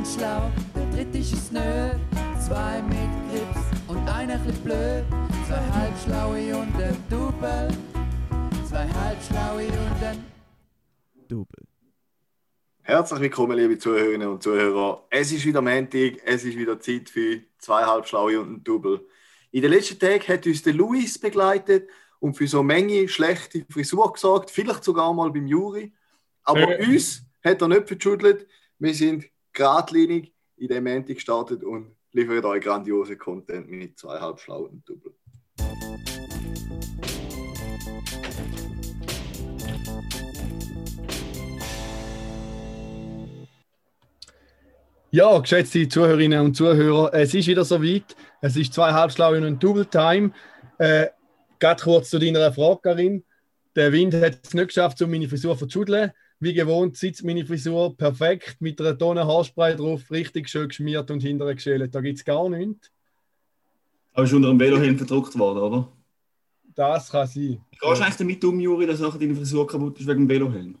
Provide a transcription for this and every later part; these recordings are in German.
ein schlau, der dritte ist es nö. Zwei mit Grips und einer bisschen blöd. Zwei halbschlaue und ein Double. Zwei halbschlaue und ein Double. Herzlich willkommen, liebe Zuhörerinnen und Zuhörer. Es ist wieder Montag, es ist wieder Zeit für zwei Halbschlaue und ein Double. In den letzten Tagen hat uns der Luis begleitet und für so Menge schlechte Frisur gesorgt, vielleicht sogar mal beim Juri. Aber Äh. uns hat er nicht verschüttelt. Wir sind geradlinig in den Montag gestartet und liefern euch grandiose Content mit zwei Halbschlaue und ein Double. Ja, geschätzte Zuhörerinnen und Zuhörer, es ist wieder soweit. Es ist zwei Halbschlaue und Double Time. Äh, Gerade kurz zu deiner Frage, Karim. Der Wind hat es nicht geschafft, um meine Frisur zu verschuddeln. Wie gewohnt sitzt meine Frisur perfekt mit einer Tonne Haarspray drauf, richtig schön geschmiert und hinterher geschält. Da gibt es gar nichts. Aber ist unter dem Velohelm verdruckt worden, oder? Das kann sein. Gehst du eigentlich damit um, Juri, dass nachher deine Frisur kaputt ist wegen dem Velohelm?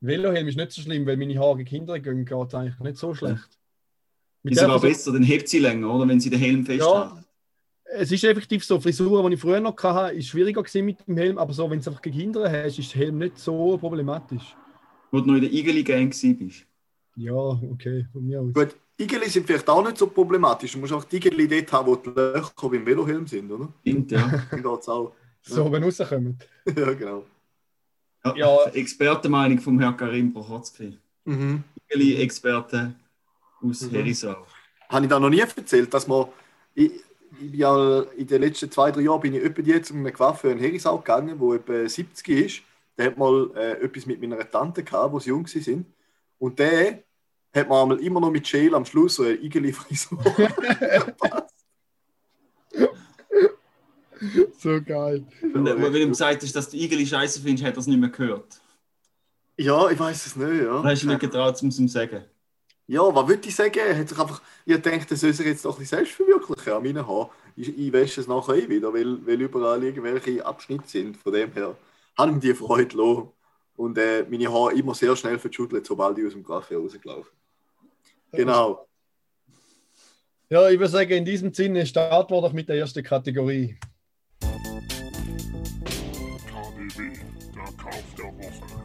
Velohelm ist nicht so schlimm, weil meine Haare hinterher gehen, geht es eigentlich nicht so schlecht. Mit Ist sogar Frisur- besser, dann hebt sie länger, oder? Wenn sie den Helm festhält. es ist effektiv so, Frisuren, die ich früher noch hatte, ist schwieriger gewesen mit dem Helm, aber so, wenn du es einfach gegen hinterher hast, ist der Helm nicht so problematisch. Wo du noch in der Igeli-Gang bist. Ja, okay, von mir aus. Gut, Igeli sind vielleicht auch nicht so problematisch. Du musst auch die Igeli dort haben, wo die Löcher beim Velohelm sind, oder? Stimmt, ja. Geht's auch. So, wenn rauskommen. ja, genau. ja. Ja. Expertenmeinung vom Herrn Karim Prochotzki. Mhm. Igeli-Experte aus Mhm. Herisau. Habe ich da noch nie erzählt, dass man. Ich, ja in den letzten zwei, drei Jahren bin ich etwa jetzt um eine Coiffeur in Herisau gegangen, wo etwa 70 ist. Der hat mal äh, etwas mit meiner Tante gehabt, wo sie jung sind. Und der hat man einmal immer noch mit Schäl am Schluss so eine Igeli-Frisur. So geil. Und äh, wenn du ihm gesagt hast, dass du Igeli scheiße findest, hat er es nicht mehr gehört. ja, ich weiß es nicht. Ja, Dann hast du nicht getraut, um es ihm zu sagen. ja was würde ich sagen? Er hat sich einfach, ich denke, das soll sich jetzt doch ein bisschen selbst verwirklichen an meinen Haaren. Ich, ich wasche es nachher eh wieder, weil, weil überall irgendwelche Abschnitte sind. Von dem her habe ich mir die Freude gelassen. Und äh, meine Haare immer sehr schnell verschüttelt, sobald ich aus dem Kaffee rausgelaufen Genau. Ja, ich würde sagen, in diesem Sinne starten wir doch mit der ersten Kategorie. KDW, der Kauf der Woche.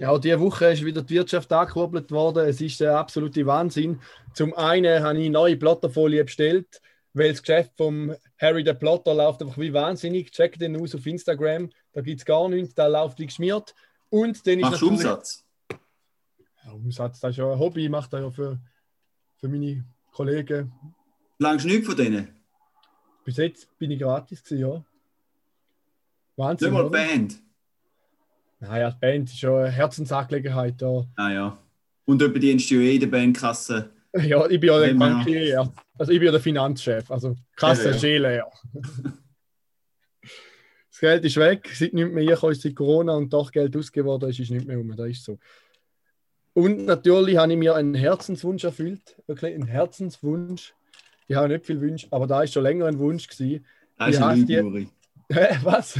Ja, diese Woche ist wieder die Wirtschaft angekurbelt worden. Es ist der absolute Wahnsinn. Zum einen habe ich neue Plotterfolie bestellt, weil das Geschäft vom Harry der Plotter läuft einfach wie wahnsinnig. Check den aus auf Instagram. Da gibt es gar nichts. Da läuft wie geschmiert. Und ist Machst du Umsatz? Ja, Umsatz, das ist ja ein Hobby. Ich mache das ja für, für meine Kollegen. Langst du nichts von denen? Bis jetzt bin ich gratis gewesen, ja. Nicht Wahnsinn. mal oder? Band. Naja, die Band ist ja eine Herzensangelegenheit. Da. Ah ja. Und du ja eh in der Bandkasse. Ja, ich bin ja der Bankier. Also ich bin ja der Finanzchef. Also Kasse Ja, ja. leer. Das Geld ist weg. Seit nicht mehr ich ist seit Corona und doch Geld ausgegeben worden ist, ist nicht mehr um. Das ist so. Und natürlich habe ich mir einen Herzenswunsch erfüllt. Wirklich einen Herzenswunsch. Ich habe nicht viel Wunsch, aber da ist schon länger ein Wunsch gewesen. Das ist eine Lüge. Hä, Was?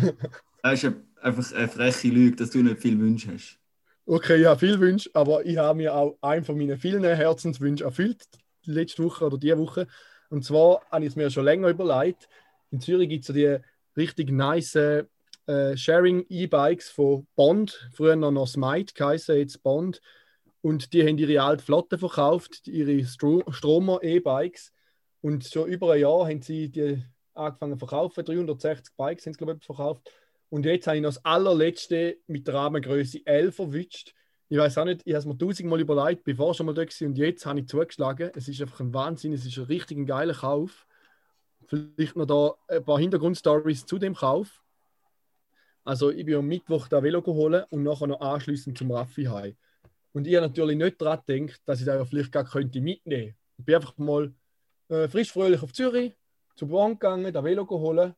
Das ist einfach eine freche Lüge, dass du nicht viel Wünsche hast. Okay, ich habe viel Wünsche, aber ich habe mir auch einen von meinen vielen Herzenswünschen erfüllt, letzte Woche oder diese Woche. Und zwar habe ich es mir schon länger überlegt. In Zürich gibt es so die richtig nice äh, Sharing-E-Bikes von Bond, früher noch, Smite geheißen, jetzt Bond. Und die haben ihre alte Flotte verkauft, ihre Stro Stromer-E-Bikes. Und schon über ein Jahr haben sie die angefangen zu verkaufen. 360 Bikes haben sie, glaube ich, verkauft. Und jetzt habe ich noch das allerletzte mit der Rahmengröße 11 erwischt. Ich weiß auch nicht, ich habe es mir tausendmal überlegt, bevor schon mal da war und jetzt habe ich zugeschlagen. Es ist einfach ein Wahnsinn, es ist ein richtig geiler Kauf. Vielleicht noch da ein paar Hintergrundstories zu dem Kauf. Also ich bin am Mittwoch da Velo geholt und nachher noch anschließend zum Raffi heim. Und ich habe natürlich nicht daran gedacht, dass ich da ja vielleicht gar könnte mitnehmen. Ich bin einfach mal äh, frisch fröhlich auf Zürich, zur Bank gegangen, da Velo geholt,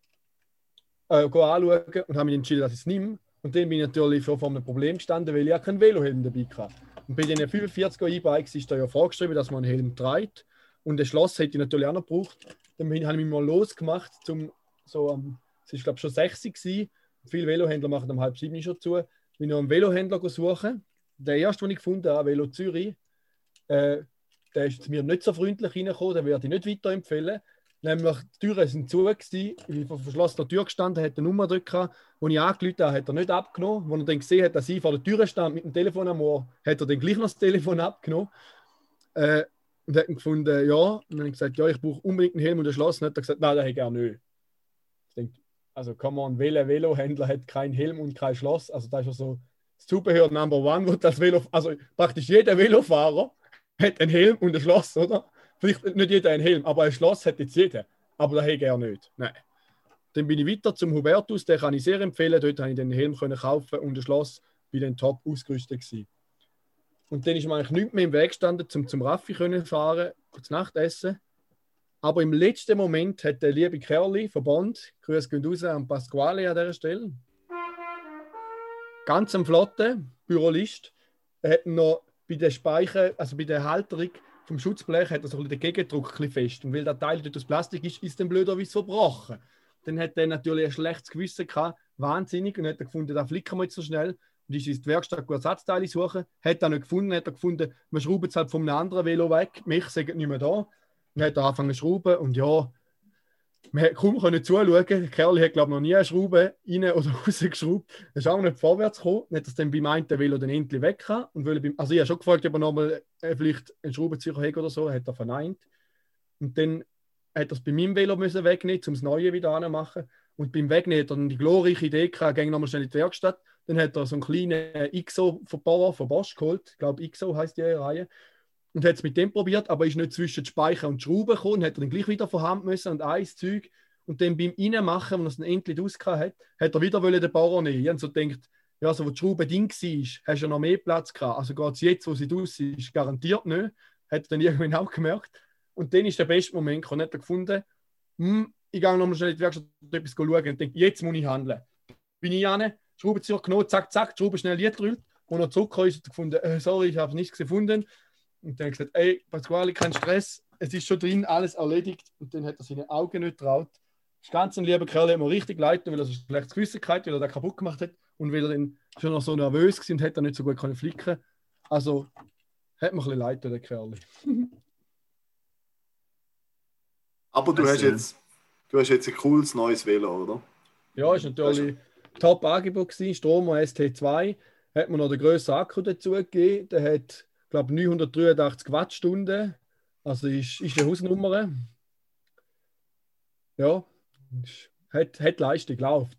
äh, anschauen und habe mich entschieden, dass ich es nehme. Und dann bin ich natürlich schon vor einem Problem gestanden, weil ich ja keinen Velohelm dabei hatte. Und bei den 45er E-Bikes ist da ja vorgeschrieben, dass man einen Helm trägt. Und das Schloss hätte ich natürlich auch noch gebraucht. Dann habe ich mich mal losgemacht, zum, so, um, es war glaube ich schon 60 gewesen. Viele Velohändler machen um halb sieben schon zu. Bin noch einen Velohändler suchen. der erste, den ich gefunden habe, Velo Zürich, äh, der ist mir nicht so freundlich reingekommen, den werde ich nicht weiterempfehlen. Nämlich, die Türen sind zu, gewesen, ich vor verschlossener Tür gestanden, hat eine Nummer drückt, als ich angerufen habe, hat er nicht abgenommen. Als er dann gesehen hat, dass ich vor der Tür stand mit dem Telefon am Ohr, hat er dann gleich noch das Telefon abgenommen. Äh, und hat gefunden, ja. Und dann habe ich gesagt, ja, ich brauche unbedingt einen Helm und ein Schloss. Und hat er gesagt, nein, das hätte ich gerne nicht. Ich denke, also, come on, welcher Velohändler hat keinen Helm und kein Schloss? Also, das ist ja so das Zubehör Number One, wo das Velo, also praktisch jeder Velofahrer hat einen Helm und ein Schloss, oder? Vielleicht nicht jeder einen Helm, aber ein Schloss hat jetzt jeder. Aber das hätte gerne nicht. Nein. Dann bin ich weiter zum Hubertus, den kann ich sehr empfehlen. Dort habe ich den Helm können kaufen und ein Schloss bei den top ausgerüstet gewesen. Und dann ist mir eigentlich nichts mehr im Weg gestanden, um zum Raffi können fahren, kurz Nachtessen. Aber im letzten Moment hat der liebe Kerli von Bond, Grüß gehen raus an Pasquale an dieser Stelle, ganz am Flotten, Bürolist, er hat noch bei der Speicher, also bei der Halterung vom Schutzblech, hat er so ein bisschen den Gegendruck ein bisschen fest. Und weil der Teil dort aus Plastik ist, ist dann blöderweise verbrochen. Dann hat er natürlich ein schlechtes Gewissen gehabt, wahnsinnig, und hat er gefunden, da flicken wir jetzt so schnell. Und ist in die Werkstatt Ersatzteile suchen, hat er nicht gefunden, hat er gefunden, wir schrauben es halt von einem anderen Velo weg, mich sagen nicht mehr da. Dann hat er angefangen zu schrauben und ja, man hat kaum können zuschauen. Der Kerl hat, glaube ich, noch nie eine Schraube rein oder rausgeschraubt. Er ist auch nicht vorwärts gekommen. Er es dann beim einen Velo dann endlich weg will beim, Also ich habe schon gefragt, ob er nochmal äh, vielleicht einen Schraubenzieher hat oder so. Hat er verneint. Und dann hat er es bei meinem Velo müssen wegnehmen, um das Neue wieder anzumachen. Und beim Wegnehmen hat er die glorreiche Idee gehabt, ging nochmal schnell in die Werkstatt. Dann hat er so einen kleinen IXO-Verbauer von Bosch geholt. Ich glaube, IXO heißt die Reihe und hat es mit dem probiert, aber ist nicht zwischen Speicher und Schrauben gekommen, hat er dann gleich wieder von Hand müssen und ein Zeug. Und dann beim Reinmachen, wenn er es dann endlich ausgehauen hat, hat er wieder den Bauer nehmen. Ich habe so gedacht, ja, also wo die Schraube ding war, hast du noch mehr Platz gehabt. Also geht es jetzt, wo sie draus ist, garantiert nicht. Hat er dann irgendwann auch gemerkt. Und dann ist der beste Moment gekommen, hat er gefunden, hm, ich gehe nochmal schnell in die Werkstatt und etwas schauen und denke, jetzt muss ich handeln. Bin ich an, Schraubenzieher genommen, zack, zack, Schraube schnell gedrückt. Und er zurückgekommen ist, er gefunden, äh, sorry, ich habe nichts gefunden. Und dann hat gesagt, ey, Pasquale, kein Stress, es ist schon drin, alles erledigt. Und dann hat er seine Augen nicht traut. Das ganz ein lieber Kerl hat mir richtig leid, weil er so schlechtes Gewissen hatte, weil er das kaputt gemacht hat und weil er dann schon noch so nervös war und hat er nicht so gut können flicken. Also hat mir ein bisschen leid, der Kerl. Aber du hast, jetzt, du hast jetzt ein cooles neues Velo, oder? Ja, ist natürlich top Angebot gewesen. Stromo ST2 hat mir noch den grösseren Akku dazu gegeben. Der hat, glaube ich, 983 Wattstunden. Also ist, ist eine Hausnummer. Ja, ist- hat, hat Leistung, läuft.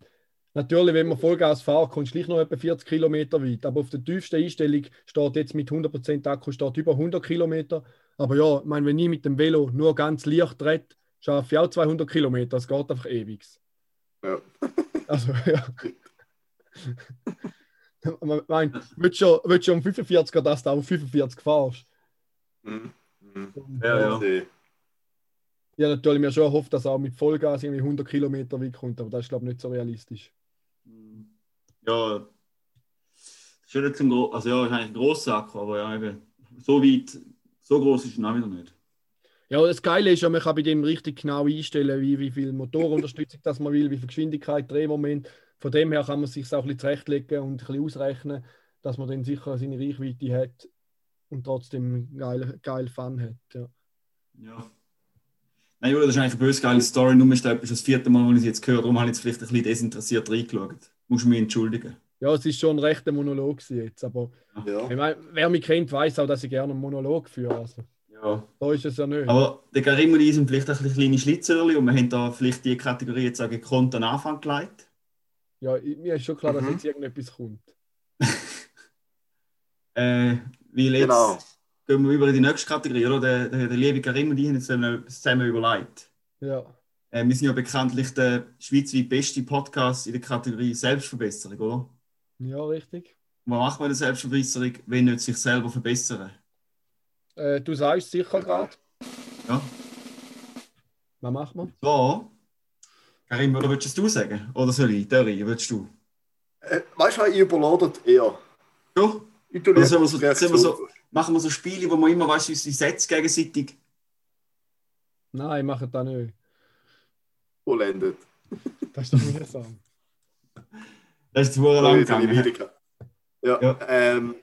Natürlich, wenn man Vollgas fährt, kommst du gleich noch etwa 40 Kilometer weit. Aber auf der tiefsten Einstellung steht jetzt mit 100% Akku steht über 100 Kilometer. Aber ja, ich meine, wenn ich mit dem Velo nur ganz leicht dreht, schaffe ich auch 200 Kilometer. Das geht einfach ewig. Ja. Also, ja. Man meint, willst du willst du um 45er, dass du auch 45 fahrst? Mhm. Mhm. Ja, ja. Sehe. Ja, natürlich mir schon erhofft, dass er auch mit Vollgas irgendwie 100 Kilometer weit kommt, aber das ist, glaube ich, nicht so realistisch. Ja, schon nicht zum Gro also ja, ist eigentlich ein grosser Akku, aber ja, eben, so weit, so groß ist er auch wieder nicht. Ja, das Geile ist ja, man kann bei dem richtig genau einstellen, wie, wie viel Motorunterstützung das man will, wie viel Geschwindigkeit, Drehmoment. Von dem her kann man sich auch ein bisschen zurechtlegen und ein bisschen ausrechnen, dass man dann sicher seine Reichweite hat und trotzdem geil, geil Fun hat. Ja. Ja. Nein, Julia, das ist eigentlich eine böse geile Story. Nur ist das das vierte Mal, als ich sie jetzt höre, darum habe ich jetzt vielleicht ein bisschen desinteressiert reingeschaut. Musst du mich entschuldigen. ja, es ist schon ein rechter Monolog jetzt, aber Ja. ich meine, wer mich kennt, weiß auch, dass ich gerne einen Monolog führe. Also, Ja. so ist es ja nicht. Aber der Karim und ich sind vielleicht ein bisschen kleine Schlitzerli und wir haben da vielleicht die Kategorie jetzt auch gekonnt an Anfang gelegt. Ja, ich- mir ist schon klar, dass Mhm. jetzt irgendetwas kommt. Äh, weil jetzt Genau. gehen wir über in die nächste Kategorie, oder? Der, der, der liebe Karim und ich haben jetzt etwas zusammen überlegt. Ja. Äh, wir sind ja bekanntlich der schweizweit beste Podcast in der Kategorie Selbstverbesserung, oder? Ja, richtig. Was macht man in der Selbstverbesserung, wenn nicht sich selber verbessern? Äh, du sagst sicher gerade. Ja. Was macht man? So. Karim, oder willst du es sagen? Oder soll ich? Dörri, willst du? Äh, weißt du, ich überladet eher. Du? Ich tue wir so, wir so, machen wir so Spiele, wo man immer weißt, unsere Sätze gegenseitig. Nein, mach das nicht. vollendet. Das ist doch mühsam. Das ist zu lang gegangen. Ja, Ja. Ähm,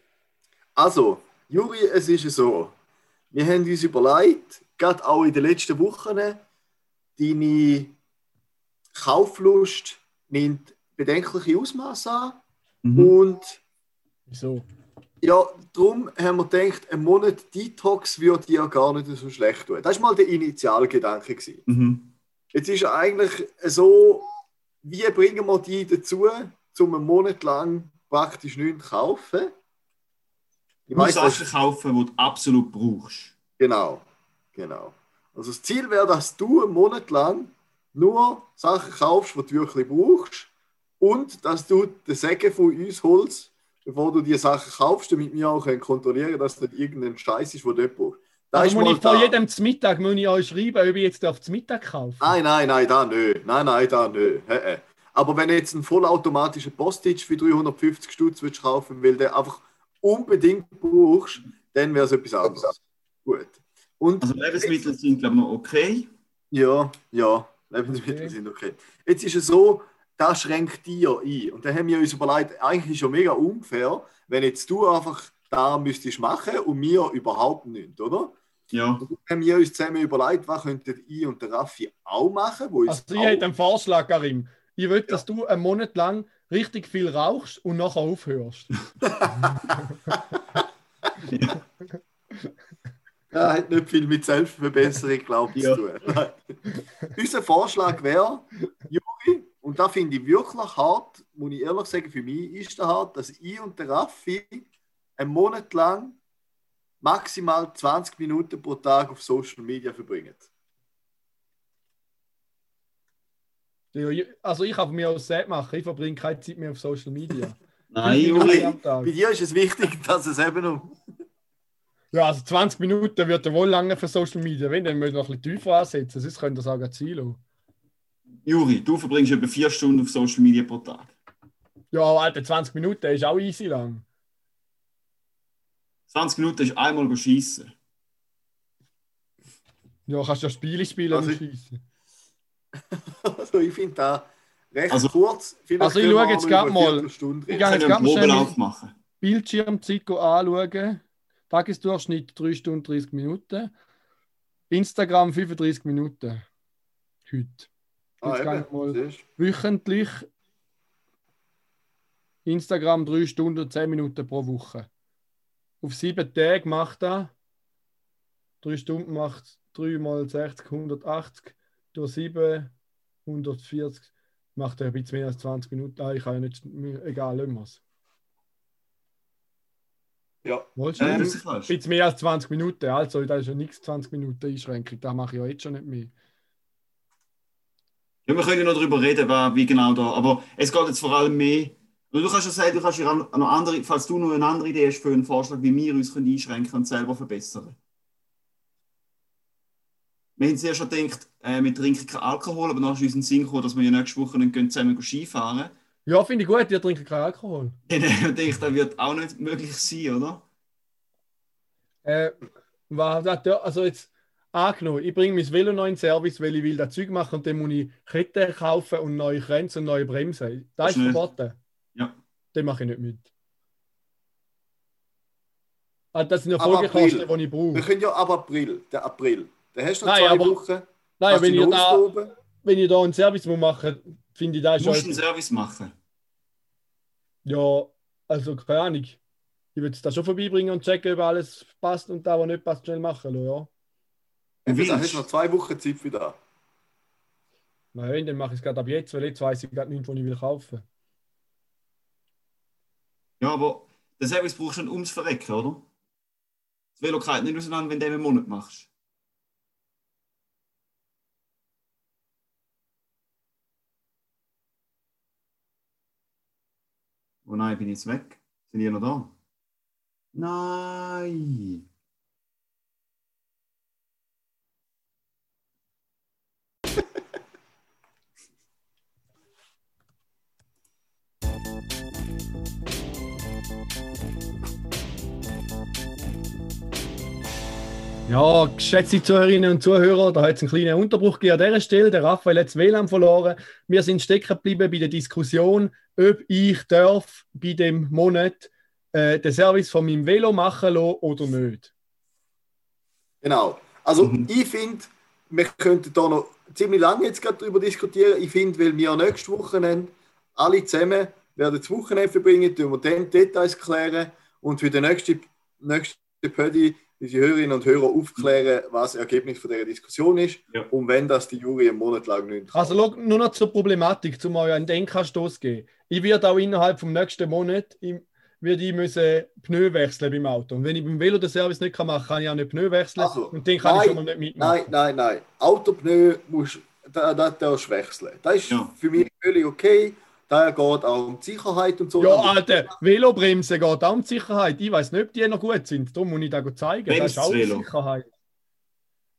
Also, Juri, es ist so. Wir haben uns überlegt, gerade auch in den letzten Wochen, deine Kauflust nimmt bedenkliche Ausmaße an. Mhm. Und Wieso? ja, darum haben wir gedacht, ein Monat Detox würde dir gar nicht so schlecht tun. Das war mal der Initialgedanke. Mhm. Jetzt ist eigentlich so, wie bringen wir die dazu, um einen Monat lang praktisch nichts zu kaufen? Ich weiss, Sachen kaufen, die du absolut brauchst. Genau, genau. Also das Ziel wäre, dass du einen Monat lang nur Sachen kaufst, die du wirklich brauchst und dass du den Säge von uns holst, bevor du die Sachen kaufst, damit wir auch können kontrollieren können, dass nicht irgendein Scheiß ist, den du nicht brauchst. Da Also muss ich vor jedem zum Mittag muss ich euch schreiben, ob ich jetzt auf zum Mittag kaufe. Nein, nein, nein, da nicht. Nein, nein, da nicht. Hä, hä. Aber wenn du jetzt einen vollautomatischen Postage für 350 Stutz willst kaufen weil du den einfach unbedingt brauchst, dann wäre es etwas anderes. Gut. Und Also Lebensmittel sind, glaube ich, noch okay. Ja, ja, Lebensmittel sind okay. Jetzt ist es so, das schränkt dir ein. Und dann haben wir uns überlegt, eigentlich ist es schon mega unfair, wenn jetzt du einfach da müsstest machen und wir überhaupt nicht, oder? Ja. Und dann haben wir uns zusammen überlegt, was könnten ich und der Raffi auch machen, wo Also ich hätte einen Vorschlag, Karim. Ich will, dass du einen Monat lang richtig viel rauchst und nachher aufhörst. ja, hat nicht viel mit Selbstverbesserung, glaube ich, Ja. zu tun. Unser Vorschlag wäre, Juri, und da finde ich wirklich hart, muss ich ehrlich sagen, für mich ist das hart, dass ich und der Raffi einen Monat lang maximal 20 Minuten pro Tag auf Social Media verbringen. Ja, Also ich habe mir aus Set machen, ich verbringe keine Zeit mehr auf Social Media. Nein, Juri. Bei dir ist es wichtig, dass es eben um. Ja, also 20 Minuten wird ja wohl lange für Social Media. Wenn, dann müssen wir noch ein bisschen tiefer ansetzen, sonst könnt ihr sagen, Ziel. lassen. Juri, du verbringst etwa vier Stunden auf Social Media pro Tag. Ja, Alter, 20 Minuten ist auch easy lang. 20 Minuten ist einmal schießen. Ja, kannst ja Spiele spielen Also und schießen. Also ich finde da recht Also- kurz. Vielleicht Also ich schaue auch jetzt über eine mal. Ich gehe jetzt schnell Probelauf machen. Bildschirmzeit anschauen. Tagesdurchschnitt 3 Stunden 30 Minuten. Instagram 35 Minuten. Heute. Ah, Jetzt ich mal wöchentlich. Instagram 3 Stunden 10 Minuten pro Woche. Auf sieben Tage macht er 3 Stunden macht 3 mal 60, 180. Durch 7, 140. Macht er ein bisschen mehr als 20 Minuten. Ah, ich kann ja nicht, egal, lassen wir es. Ja. Wolltest du? Ein das bisschen mehr als 20 Minuten. Also, da ist ja nichts 20 Minuten Einschränkung. Da mache ich ja jetzt schon nicht mehr. Ja, wir können ja noch darüber reden, wie genau da. Aber es geht jetzt vor allem mehr. Du kannst ja sagen, du kannst ja noch andere, falls du noch eine andere Idee hast für einen Vorschlag, wie wir uns können einschränken und selber verbessern. Wir haben zuerst schon gedacht, äh, wir trinken keinen Alkohol, aber dann ist uns in den Sinn gekommen, dass wir ja nächste Woche dann gehen zusammen Skifahren Ja, finde ich gut. Ihr trinkt keinen Alkohol. Dann ich gedacht, das wird auch nicht möglich sein, oder? Äh, was also jetzt angenommen, ich bringe mein Velo noch in den Service, weil ich will das Zeug machen und dann muss ich Ketten kaufen und neue Grenzen und neue Bremsen. Das ist verboten. Ja. Den mache ich nicht mit. Also das sind ja Folgekosten, die ich Wir brauche. können ja ab April, der April. Da hast du noch Nein, zwei aber- Wochen. Nein, wenn noch da, wenn ich da einen Service muss machen finde ich das Du musst schon. einen Service machen. Ja, also keine Ahnung. Ich würde es da schon vorbeibringen und checken, ob alles passt und da, was nicht passt, schnell machen lassen, ja. Willst. Da hast du noch zwei Wochen Zeit für das. Nein, dann mache ich es gerade ab jetzt, weil jetzt weiß ich gerade nicht, was ich will kaufen. Ja, aber den Service brauchst du schon ums Verrecken, oder? Das Velo geht nicht auseinander, wenn du den einen Monat machst. Oh nein, bin ich jetzt weg? Sind die noch da? Nein! Ja, geschätzte Zuhörerinnen und Zuhörer, da hat es einen kleinen Unterbruch gegeben an dieser Stelle. Der Raphael hat das WLAN verloren. Wir sind stecken geblieben bei der Diskussion, ob ich darf bei dem Monat äh, den Service von meinem Velo machen lassen oder nicht. Genau. Also Mhm. ich finde, wir könnten da noch ziemlich lange jetzt gerade darüber diskutieren. Ich finde, weil wir nächstes Wochenende alle zusammen werden das Wochenende verbringen, tun wir dann Details klären und für den nächsten, nächsten Pödi unsere Hörerinnen und Hörer aufklären, was das Ergebnis von dieser Diskussion ist Ja. und wenn das die Jury einen Monat lang nicht kann. Also nur noch zur Problematik, zum euch einen Denkanstoß geben. Ich werde auch innerhalb vom nächsten Monat im, werde ich müssen Pneu wechseln beim Auto. Und wenn ich beim Velo den Service nicht kann machen kann, kann ich auch nicht Pneu wechseln. Also, und den kann nein, ich schon mal nicht mitmachen. Nein, nein, nein. Autopneu musst da, da darfst du wechseln. Das ist Ja. für mich völlig okay. Da geht auch um die Sicherheit und so. Ja, Alter, Velobremsen geht auch um die Sicherheit. Ich weiß nicht, ob die noch gut sind. Darum muss ich das zeigen. Das ist auch Bremsvelo. Sicherheit.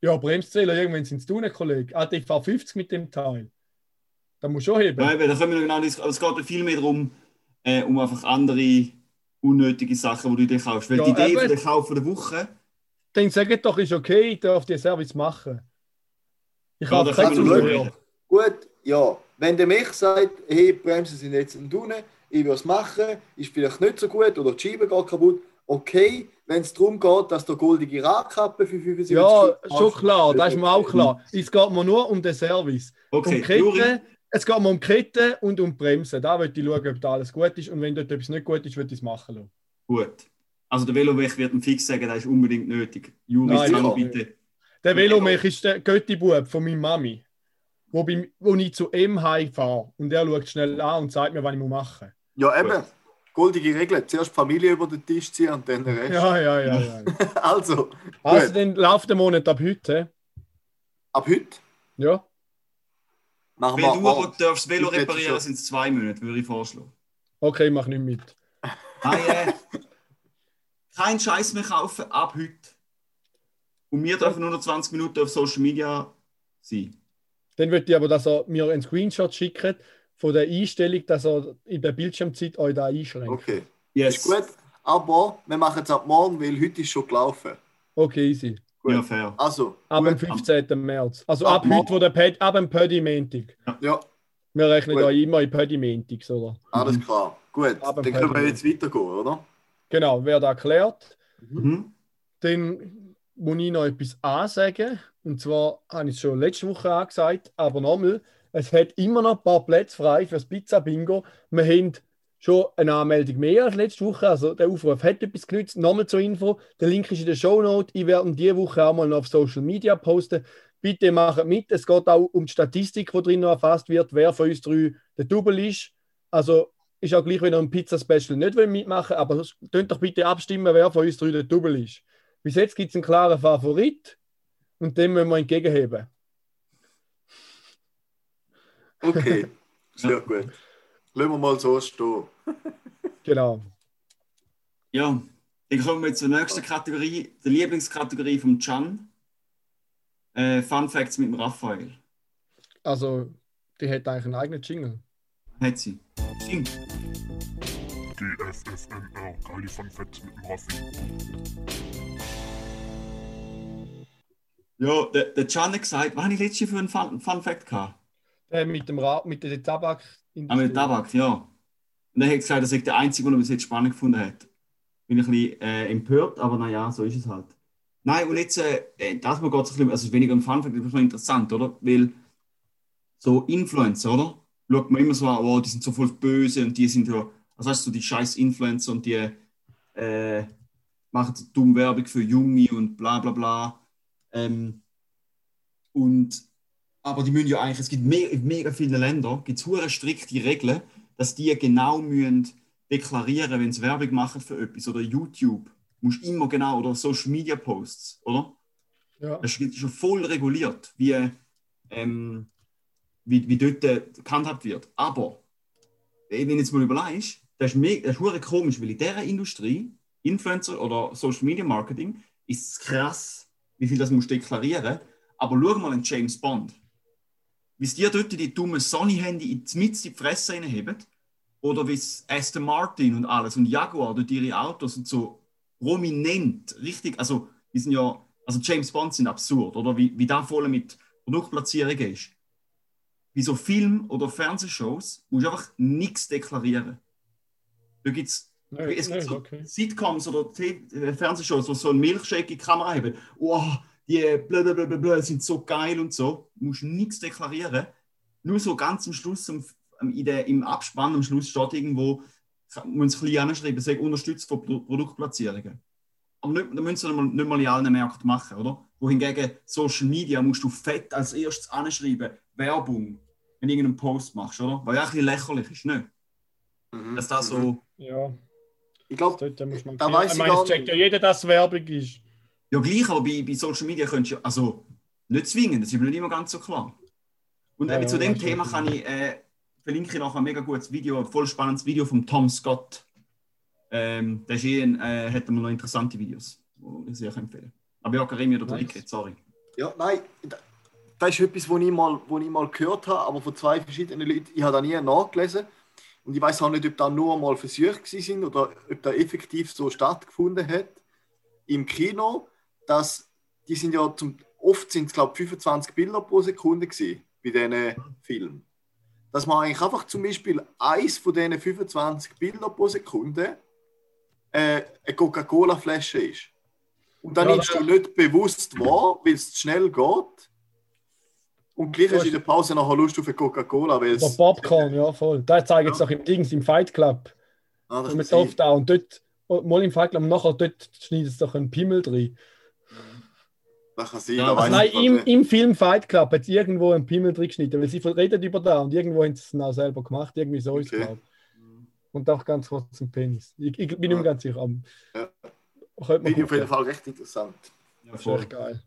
Ja, Bremszähler, irgendwann sind es tun, Kollege. Alter, ich fahre 50 mit dem Teil. Da muss schon heben. Ja, eben, da können wir noch genau diskutieren. Aber es geht ja viel mehr darum, äh, um einfach andere unnötige Sachen, die du dir kaufst. Weil Ja, die Idee eben. von der Kauf der Woche, Dann sagt doch, ist okay, ich darf den Service machen. Ich Ja, habe keinen. Gut, ja. Wenn der mich sagt, hey, die Bremsen sind jetzt im Tunen, ich will es machen, ist vielleicht nicht so gut oder die Scheibe geht kaputt. Okay, wenn es darum geht, dass der goldige Radkappe für 75 Ja, schon klar, das ist mir auch klar. Es geht mir nur um den Service. Okay, um Kette, es geht mir um Kette und um Bremsen. Da will ich schauen, ob da alles gut ist. Und wenn dort etwas nicht gut ist, will ich es machen lassen. gut. Also der Veloweg wird dem Fix sagen, das ist unbedingt nötig. Juri, Nein, bitte. Der Velomech ist der Götti-Bub von meiner Mami, wo, bei, wo ich zu ihm heimfahre. Und er schaut schnell an und sagt mir, was ich machen Ja, eben. Goldige Regel. Zuerst die Familie über den Tisch ziehen und dann der muss. Rest. Ja, ja, ja. ja. Also, Also, gut. dann läuft der Monat ab heute. ab heute Ja. machen Wenn wir. du warte. aber darfst das Velo reparieren, sind es zwei Monate, würde ich vorschlagen. Okay, ich mache nicht mit. Nein, äh, kein Scheiß mehr kaufen ab heute. Und wir dürfen nur noch 20 Minuten auf Social Media sein. Dann würde ich aber, dass er mir einen Screenshot schickt von der Einstellung, dass er in der Bildschirmzeit euch da einschränkt. Okay, Yes. ist gut. Aber wir machen es ab morgen, weil heute ist schon gelaufen. Okay, easy. Gut. Ja, fair. Also, Ab dem gut. 15. März. Also Ab ab, heute, wo der Pad, ab dem Pödi-Montag. Ja, Wir rechnen da immer in Pödi-Montags, oder? alles klar. Gut, Ab dann können wir jetzt weitergehen, oder? Genau, wer da erklärt, Mhm. dann muss ich noch etwas ansagen. Und zwar habe ich es schon letzte Woche angesagt, aber nochmal, es hat immer noch ein paar Plätze frei für das Pizza-Bingo. Wir haben schon eine Anmeldung mehr als letzte Woche, also der Aufruf hat etwas genützt. Nochmal zur Info, der Link ist in der Shownote. Ich werde diese Woche auch mal auf Social Media posten. Bitte macht mit. Es geht auch um die Statistik, die drin noch erfasst wird, wer von uns drei der Double ist. Also ist auch gleich, wenn ihr ein Pizza-Special nicht mitmachen aber könnt doch bitte abstimmen, wer von uns drei der Double ist. Bis jetzt gibt es einen klaren Favorit und dem müssen wir entgegenheben. Okay, sehr gut. Lassen wir mal so stehen. Genau. Ja, dann kommen wir zur nächsten Kategorie, der Lieblingskategorie vom Can. Äh, Fun Facts mit dem Raphael. Also, die hat eigentlich einen eigenen Jingle. Hat sie. Stimmt. GFFNR, geile Fun Facts mit dem Raffi. Ja, der, der gesagt, was habe ich letztes Jahr für einen Fun, Fun Fact gehabt? Äh, mit dem Ra mit der Tabak. Ah, mit Tabak, ja. Und er hat gesagt, dass er der Einzige, der bis jetzt spannend gefunden hat. Bin ich ein bisschen äh, empört, aber naja, so ist es halt. Nein, und jetzt, äh, äh, das mal geht es ein bisschen, also weniger ein Fun Fact, das ist interessant, oder? Weil so Influencer, oder? Schaut man immer so an, oh, die sind so voll böse und die sind ja, also weißt du, so die scheiß Influencer und die äh, machen dumme Werbung für Junge und bla bla bla. Ähm, und aber die müssen ja eigentlich, es gibt mehr, in mega viele Länder, gibt es strikte Regeln, dass die genau müssen deklarieren, wenn sie Werbung machen für etwas oder YouTube. Musst immer genau, oder Social Media Posts, oder? Ja. Das ist schon voll reguliert, wie, ähm, wie, wie dort äh, gehandhabt wird. Aber, äh, wenn du jetzt mal überlegst, das ist, mega, das ist komisch, weil in dieser Industrie, Influencer oder Social Media Marketing, ist es krass, wie viel das musst du deklarieren. Aber schau mal in James Bond. Wie dir dort die dummen Sony-Handy in die Mitte in die Fresse reinheben. Oder wie es Aston Martin und alles und Jaguar dort ihre Autos sind so prominent, richtig, also die sind ja, also James Bond sind absurd, oder wie, wie da voll mit Produktplatzierungen ist. Bei so Film- oder Fernsehshows musst du einfach nichts deklarieren. Da gibt es Nein, es gibt nein, so okay. Sitcoms oder äh, Fernsehshows, wo so ein Milchshake in die Kamera haben. Wow, die blablabla sind so geil und so. Du musst nichts deklarieren. Nur so ganz am Schluss, am, der, im Abspann am Schluss steht irgendwo, muss es klein anschreiben, sei unterstützt von Pro Produktplatzierungen. Aber nicht, da müssen sie nicht mal, nicht mal in allen Märkten machen, oder? Wohingegen Social Media musst du fett als erstes anschreiben, Werbung, wenn du irgendeinen Post machst, oder? Weil ja ein bisschen lächerlich ist, nicht? Mhm. Dass das so. Ja, Ich glaube, dort muss man. Da weiss ich ich meine, gar es checkt ja jeder, dass es Werbung ist. Ja, gleich, aber bei, bei Social Media könntest du, also nicht zwingen, das ist mir nicht immer ganz so klar. Und Ja, eben ja, zu dem Thema kann ich, äh, verlinke ich noch ein mega gutes Video, ein voll spannendes Video von Tom Scott. Ähm, der ist eh ein, äh, hat immer noch interessante Videos, die ich sehr empfehlen Aber ja, Karim oder Nice. Ricket, sorry. Ja, nein, da- das ist etwas, was ich, mal, was ich mal gehört habe, aber von zwei verschiedenen Leuten. Ich habe da nie nachgelesen. Und ich weiß auch nicht, ob da nur mal Versuche gewesen sind oder ob da effektiv so stattgefunden hat. Im Kino, dass die sind ja zum, oft sind es, glaube ich, 25 Bilder pro Sekunde gewesen bei diesen Filmen. Dass man eigentlich einfach zum Beispiel eins von diesen 25 Bilder pro Sekunde äh, eine Coca-Cola-Flasche ist. Und dann Ja, nimmst du nicht bewusst wahr, weil es schnell geht. Und gleich hast du in der Pause nachher Lust auf eine Coca-Cola, Der. Popcorn, ja, voll. Da zeigt jetzt Ja. auch im Dings, im Fight Club. Ah, das Und mit auch. Und dort, oh, mal im Fight Club, und nachher dort schneidet es doch einen Pimmel drin. Das kann sein. Ja, also Nein, ich im, im Film Fight Club hat es irgendwo einen Pimmel drin geschnitten, weil sie reden über da und irgendwo haben sie es auch selber gemacht. Irgendwie so ist es, ich. Und auch ganz kurz ein Penis. Ich, ich bin Ja. ganz sicher. Ja. Finde ich auf jeden. Fall recht interessant. Ja, Das ist voll. echt geil.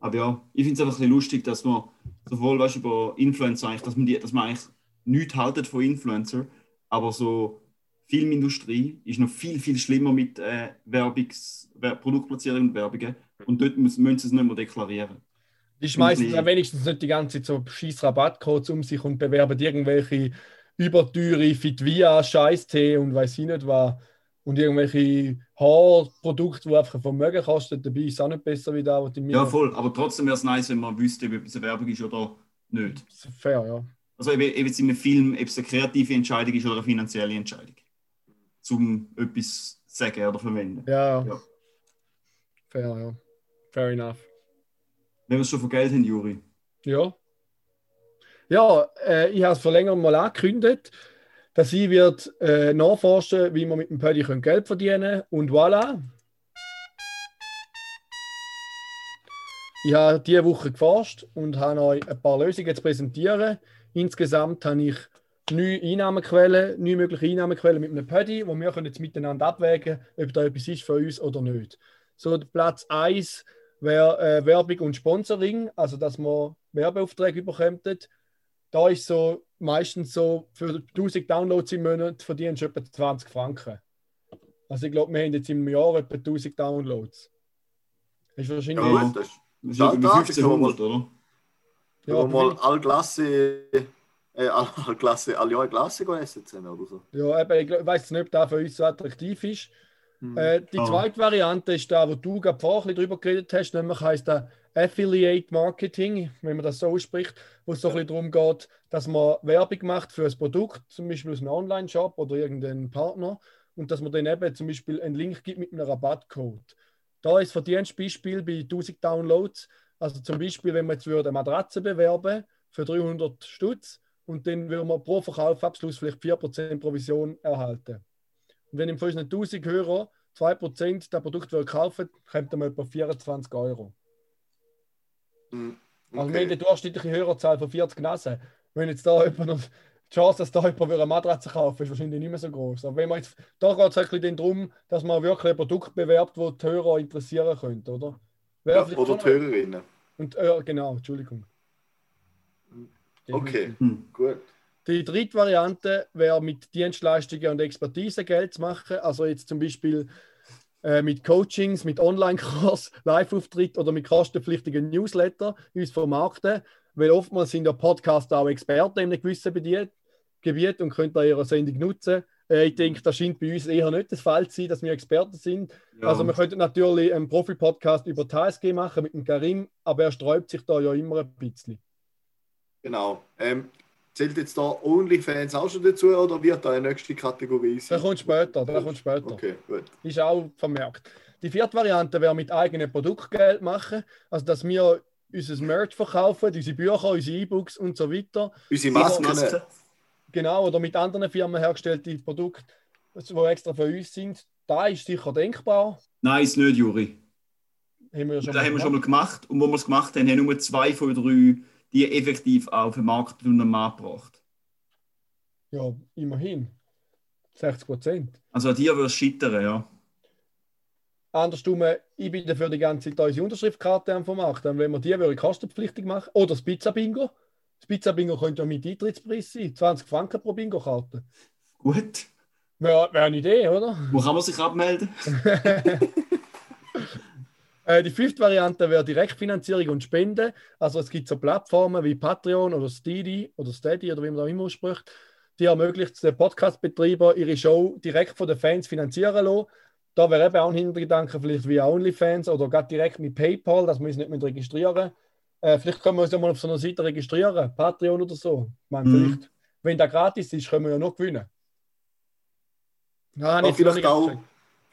Aber ja, ich finde es einfach ein bisschen lustig, dass man sowohl weißt, über Influencer eigentlich, dass man, die, dass man eigentlich nichts haltet von Influencer, aber so Filmindustrie ist noch viel, viel schlimmer mit äh, Werbungs, Wer Produktplatzierung und Werbungen. Und dort müssen, müssen sie es nicht mehr deklarieren. Die schmeißen dann wenigstens nicht die ganze Zeit so scheiß Rabattcodes um sich und bewerben irgendwelche überteure Fitvia, Scheiß-Tee und weiß ich nicht was. Und irgendwelche Haarprodukte, die einfach ein Vermögen kosten. Dabei ist es auch nicht besser wie da, was die mir. Ja, voll. Aber trotzdem wäre es nice, wenn man wüsste, ob etwas eine Werbung ist oder nicht. Fair, ja. Also eben, eben jetzt in einem Film, ob es eine kreative Entscheidung ist oder eine finanzielle Entscheidung. Zum etwas sagen oder verwenden. Ja, ja. Ja. Fair, ja. Fair enough. Wenn wir es schon von Geld haben, Juri. Ja. Ja, äh, ich habe es vor längerem mal angekündigt, dass ich wird äh, nachforschen, wie man mit dem Pödi Geld verdienen können. Und voilà. Ich habe diese Woche geforscht und habe euch ein paar Lösungen zu präsentieren. Insgesamt habe ich neun Einnahmequellen, neun mögliche Einnahmequellen mit einem Pödi, wo wir können jetzt miteinander abwägen ob da etwas ist für uns oder nicht. So, Platz 1 wäre äh, Werbung und Sponsoring, also dass man Werbeaufträge überkommt. Da ist so meistens so, für 1000 Downloads im Monat verdienst du etwa 20 Franken. Also ich glaube, wir haben jetzt im Jahr etwa 1000 Downloads. Ist wahrscheinlich Ja, Ja. gut, das ist. Das ist Da- irgendwie da 1500, oder? Ja, Ja, mal alle Klasse, äh, Klasse, alle Jahre Klasse essen zusammen oder so. Ja, eben, ich weiß nicht, ob das für uns so attraktiv ist. Mhm. Äh, die Ah. zweite Variante ist da, wo du gerade vorher ein bisschen drüber geredet hast, nämlich heißt da Affiliate Marketing, wenn man das so ausspricht, wo es so ein bisschen darum geht, dass man Werbung macht für ein Produkt, zum Beispiel aus einem Online-Shop oder irgendeinen Partner, und dass man dann eben zum Beispiel einen Link gibt mit einem Rabattcode. Da ist Verdienstbeispiel bei 1000 Downloads. Also zum Beispiel, wenn man jetzt würde eine Matratze bewerben für 300 Stutz und dann würde man pro Verkaufsabschluss vielleicht 4% Provision erhalten. Und wenn im Fall 1000 Hörer 2% das Produkt kaufen, kommt man etwa 24 Euro. Mhm. Also wir haben Okay. eine durchschnittliche Hörerzahl von 40 Nasen. Wenn jetzt da jemand noch, die Chance, dass da jemand eine Matratze kaufen ist wahrscheinlich nicht mehr so groß. Aber wenn man jetzt, da geht es ein bisschen darum, dass man wirklich ein Produkt bewerbt, das die Hörer interessieren könnte, oder? Ja, oder die Hörerinnen. Und, äh, genau, Entschuldigung. Okay, Hm. gut. Die dritte Variante wäre mit Dienstleistungen und Expertise Geld zu machen. Also jetzt zum Beispiel äh, mit Coachings, mit Online-Kurs, Live-Auftritt oder mit kostenpflichtigen Newsletter uns vermarkten. Weil oftmals sind ja Podcasts auch Experten in einem gewissen Gebiet, Gebiet und können da ihre Sendung nutzen. Äh, ich denke, das scheint bei uns eher nicht der Fall zu sein, dass wir Experten sind. Ja. Also wir könnten natürlich einen Profi-Podcast über HSG machen mit dem Karim, aber er sträubt sich da ja immer ein bisschen. Genau. Ähm, zählt jetzt da OnlyFans auch schon dazu oder wird da eine nächste Kategorie Der sein? kommt später, der kommt später. Okay, gut. Ist auch vermerkt. Die vierte Variante wäre mit eigenen Produkten Geld machen. Also, dass wir unser Merch verkaufen, unsere Bücher, unsere E-Books und so weiter. Unsere Masken. Genau, oder mit anderen Firmen hergestellte Produkte, die extra für uns sind. Da ist sicher denkbar. Nein, ist nicht, Juri. Haben wir ja schon Das haben wir schon mal gemacht. Und wo wir es gemacht haben, haben nur zwei von drei die effektiv auch vermarktet und am Markt gebracht. Ja, immerhin. 60 Prozent. Also an dir würde es scheitern, ja. Andersrum, ich bin dafür die ganze Zeit unsere Unterschriftkarte am vermarkten. Wenn wir die würde kostenpflichtig machen. Oder das Pizza-Bingo. Das Pizza-Bingo könnte ja mit Eintrittspreis sein. 20 Franken pro Bingo-Karte. Gut. Wäre wär eine Idee, oder? Wo kann man sich abmelden? Äh, die fünfte Variante wäre Direktfinanzierung und Spenden. Also es gibt so Plattformen wie Patreon oder Steady oder Steady oder wie man da immer ausspricht, die ermöglicht es den Podcast-Betreiber, ihre Show direkt von den Fans finanzieren lassen. Da wäre eben auch ein Hintergedanke, vielleicht wie OnlyFans oder gerade direkt mit PayPal, dass wir uns nicht mehr registrieren. Äh, vielleicht können wir uns ja mal auf so einer Seite registrieren, Patreon oder so. Ich meine, Mhm. vielleicht, wenn das gratis ist, können wir ja noch gewinnen. Ja, nicht noch vielleicht auch, gecheckt.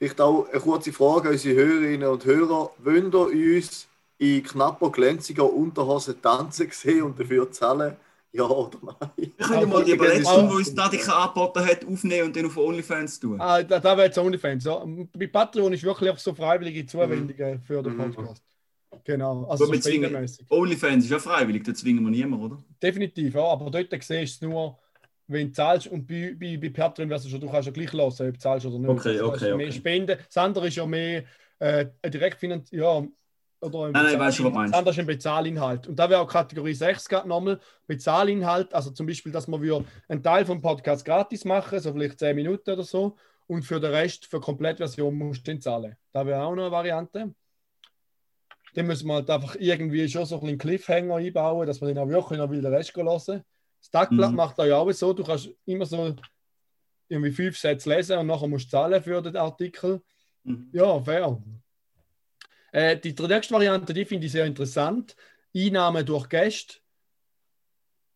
Vielleicht auch eine kurze Frage an unsere Hörerinnen und Hörer. Wollt ihr uns in knapper, glänziger Unterhose tanzen sehen und dafür zahlen? Ja oder nein? Wir können ja mal die Überletzung, die uns Dadika angeboten hat, aufnehmen und dann auf OnlyFans tun. Ah, da, da wäre jetzt OnlyFans. Ja. Bei Patreon ist wirklich einfach so freiwillige Zuwendungen für den Mhm. Podcast. Genau, also so zwingen. OnlyFans ist ja freiwillig, da zwingen wir niemanden, oder? Definitiv, ja, aber dort siehst du es nur, wenn du zahlst und bei, bei, bei Patreon wirst du schon, du kannst ja gleich lassen, ob du zahlst oder nicht. Okay, Also, okay, ist Mehr okay. Spenden. Das andere ist ja mehr äh, ein Direktfinanz... Ja, oder ein Nein, nein, weißt du, was du meinst. Ist ein Bezahlinhalt. Und da wäre auch Kategorie 6 gerade nochmal Bezahlinhalt, also zum Beispiel, dass man wir einen Teil vom Podcast gratis machen, so vielleicht 10 Minuten oder so, und für den Rest, für Komplettversion, musst du den zahlen. Da wäre auch noch eine Variante. Dann müssen wir halt einfach irgendwie schon so ein bisschen Cliffhanger einbauen, dass wir den auch wirklich noch will den Rest hören. Das Tagblatt Mhm. macht da ja auch so, du kannst immer so irgendwie fünf Sätze lesen und nachher musst du zahlen für den Artikel. Mhm. Ja, fair. Äh, die nächste Variante, die finde ich sehr interessant. Einnahmen durch Gäste.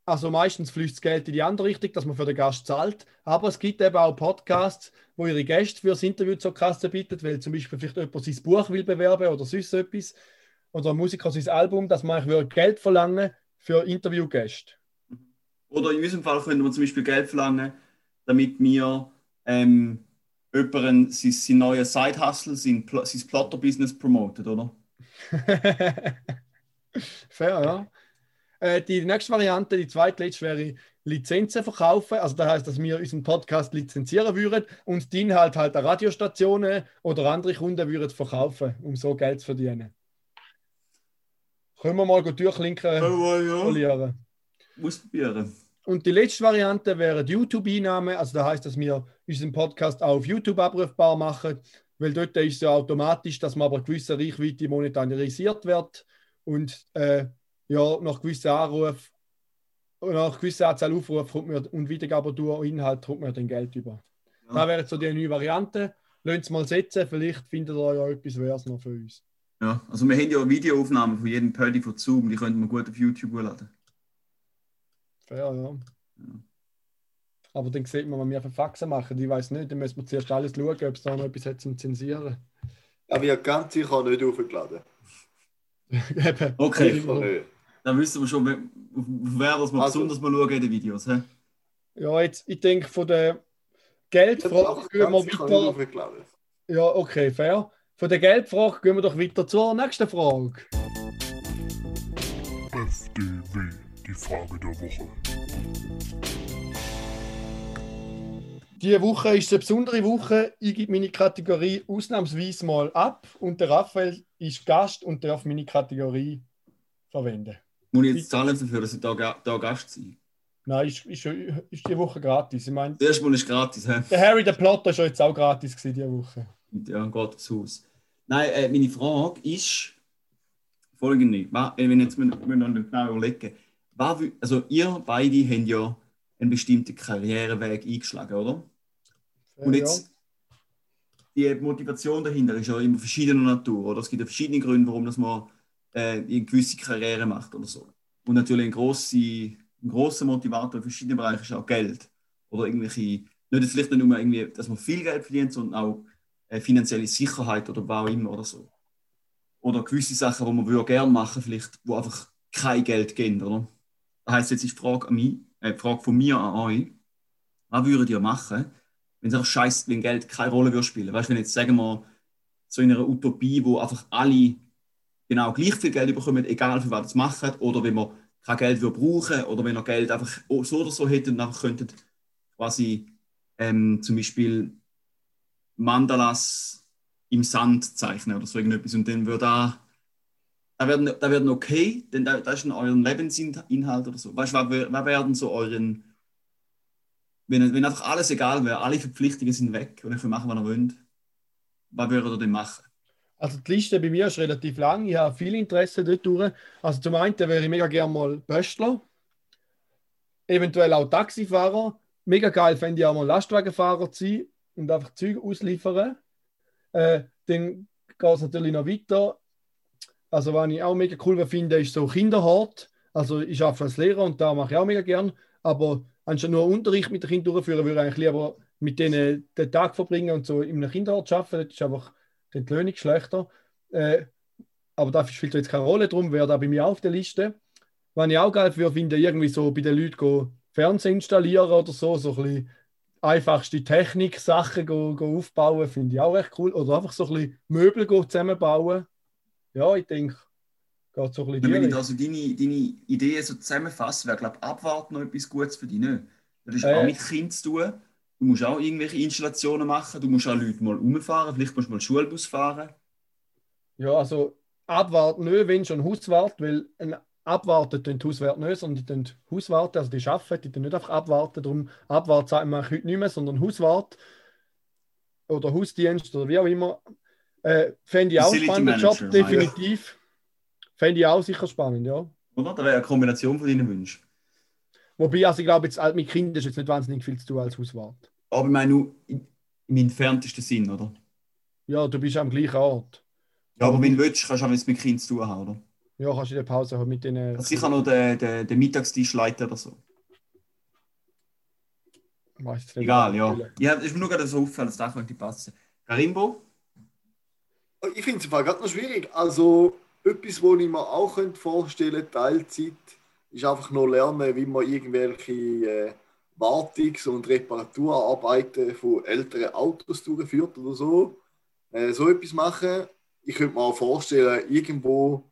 Also meistens fließt das Geld in die andere Richtung, dass man für den Gast zahlt. Aber es gibt eben auch Podcasts, wo ihre Gäste für das Interview zur Kasse bietet, weil zum Beispiel vielleicht jemand sein Buch will bewerben oder sonst etwas. Oder ein Musiker sein Album, dass man Geld verlangen für Interviewgäste. Oder in unserem Fall könnten wir zum Beispiel Geld verlangen, damit wir ähm, jemanden sein, sein neues Side-Hustle, sein, Pl sein Plotter-Business promotet, oder? Fair, ja. Äh, die nächste Variante, die zweitletzte, wäre Lizenzen verkaufen. Also das heißt, dass wir unseren Podcast lizenzieren würden und die Inhalte halt an Radiostationen oder andere Kunden würden verkaufen, um so Geld zu verdienen. Können wir mal gut durchlinken, ja. verlieren. Muss probieren. Und die letzte Variante wäre die YouTube-Einnahme. Also das heißt, dass wir unseren Podcast auch auf YouTube abrufbar machen, weil dort ist es ja automatisch, dass man aber gewisse Reichweite monetarisiert wird und äh, ja, nach gewissen Anrufen nach gewisser Anzahl Aufrufe kommt man, und Wiedergabe durch Inhalt kommt man dann Geld über. Ja. Da wäre so die neue Variante. Lasst es mal setzen, vielleicht findet ihr ja etwas Wert noch für uns. Ja, also wir haben ja Videoaufnahmen von jedem Paddy von Zoom, die könnten wir gut auf YouTube hochladen. Fair, ja. Aber dann sieht man, wenn wir für Faxen machen. Ich weiß nicht, dann müssen wir zuerst alles schauen, ob es da noch etwas hat zum Zensieren. Aber ich habe ganz sicher nicht aufgeladen. Eben. Okay. Dann wissen wir schon, wer, das wir Also- besonders mal schauen in den Videos. He? Ja, jetzt, ich denke, von der Geldfrage gehen wir weiter. Ja, okay, fair. Von der Geldfrage gehen wir doch weiter zur nächsten Frage. Frage der Woche. Diese Woche ist eine besondere Woche. Ich gebe meine Kategorie ausnahmsweise mal ab und der Raphael ist Gast und darf meine Kategorie verwenden. Muss ich jetzt zahlen dafür, dass ich da, da Gast sein Nein, ist, ist, ist die Woche gratis. Ich meine, Das erste Mal ist gratis. He? der Harry, der Plotter, ist ja jetzt auch gratis gewesen, diese Woche. Ja, aufs Haus. Nein, äh, meine Frage ist folgende. Äh, wenn jetzt wir, noch nicht genau überlegen. Was, also ihr beide habt ja einen bestimmten Karriereweg eingeschlagen, oder? Und Ja. jetzt, die Motivation dahinter ist ja immer verschiedener Natur, oder? Es gibt ja verschiedene Gründe, warum dass man äh, eine gewisse Karriere macht oder so. Und natürlich eine grosse ein großer Motivator in verschiedenen Bereichen ist auch Geld. Oder irgendwelche, nicht vielleicht nicht nur irgendwie, dass man viel Geld verdient, sondern auch äh, finanzielle Sicherheit oder was auch immer oder so. Oder gewisse Sachen, die man würde gerne machen, vielleicht, wo einfach kein Geld geben, oder? Das heisst, jetzt ist Frage, mich, äh, Frage von mir an euch, was würdet ihr machen, wenn es einfach scheiße, wenn Geld keine Rolle würde spielen? Weißt du, wenn jetzt, sagen wir, so in einer Utopie, wo einfach alle genau gleich viel Geld bekommen, egal für was sie machen, oder wenn man kein Geld würde brauchen oder wenn ihr Geld einfach so oder so hättet und einfach könntet quasi ähm, zum Beispiel Mandalas im Sand zeichnen oder so irgendetwas und dann würde da da werden, da werden okay, denn da, da ist in euren Lebensinhalt oder so. Weißt du, was, was werden so euren, wenn, wenn einfach alles egal wäre, alle Verpflichtungen sind weg und ihr könnt machen, was ihr wollt, was würdet ihr denn machen? Also die Liste bei mir ist relativ lang. Ich habe viel Interesse dort durch. Also zum einen wäre ich mega gerne mal Böstler. Eventuell auch Taxifahrer. Mega geil fände ich auch mal Lastwagenfahrer zu sein und einfach Züge ausliefern. Äh, dann geht es natürlich noch weiter. Also was ich auch mega cool finde, ist so Kinderhort. Also ich arbeite als Lehrer und da mache ich auch mega gern. Aber anstatt nur Unterricht mit den Kindern durchführen, würde ich eigentlich lieber mit denen den Tag verbringen und so in einem Kinderhort arbeiten. Das ist einfach die Entlöhnung schlechter. Äh, aber da spielt jetzt keine Rolle, darum wäre da bei mir auf der Liste. Was ich auch geil würde, finde irgendwie so bei den Leuten go Fernsehen installieren oder so, so ein bisschen einfachste Technik-Sachen aufbauen, finde ich auch echt cool. Oder einfach so ein bisschen Möbel zusammenbauen. Ja, ich denke, geht so ein bisschen Wenn die ich also deine, deine Ideen so zusammenfasse, wäre, glaube abwarten noch etwas Gutes für dich. Nicht? Das ist Äh. auch mit Kind zu tun. Du musst auch irgendwelche Installationen machen. Du musst auch Leute mal umfahren. Vielleicht musst du mal Schulbus fahren. Ja, also abwarten nicht, wenn schon Hauswart, weil ein abwarten die Hauswart nicht, sondern die tun Hauswarten, also die arbeiten, die tun nicht einfach abwarten. Darum Abwart sagt man heute nicht mehr, sondern Hauswart oder Hausdienst oder wie auch immer. Äh, Fände ich auch Facility spannenden Job, Manager, definitiv. Fände ich auch sicher spannend, ja. Oder? Das wäre eine Kombination von deinen Wünschen. Wobei, also ich glaube, jetzt halt mit Kindern ist jetzt nicht wahnsinnig viel zu tun als Hauswart. Aber ich meine, nur im entferntesten Sinn, oder? Ja, du bist am gleichen Ort. Ja, aber wenn du willst, kannst du auch mit Kind zu tun haben, oder? Ja, kannst du in der Pause halt mit denen. Also sicher noch den, den, den Mittagstisch leiten oder so. Nicht, Egal, ja. ich ja. Es ist mir nur gerade so aufgefallen, das könnte passen. Karimbo? Ich finde es gerade noch schwierig. Also, etwas, was ich mir auch vorstellen könnte, Teilzeit, ist einfach noch lernen, wie man irgendwelche äh, Wartungs- und Reparaturarbeiten von älteren Autos durchführt oder so. Äh, so etwas machen. Ich könnte mir auch vorstellen, irgendwo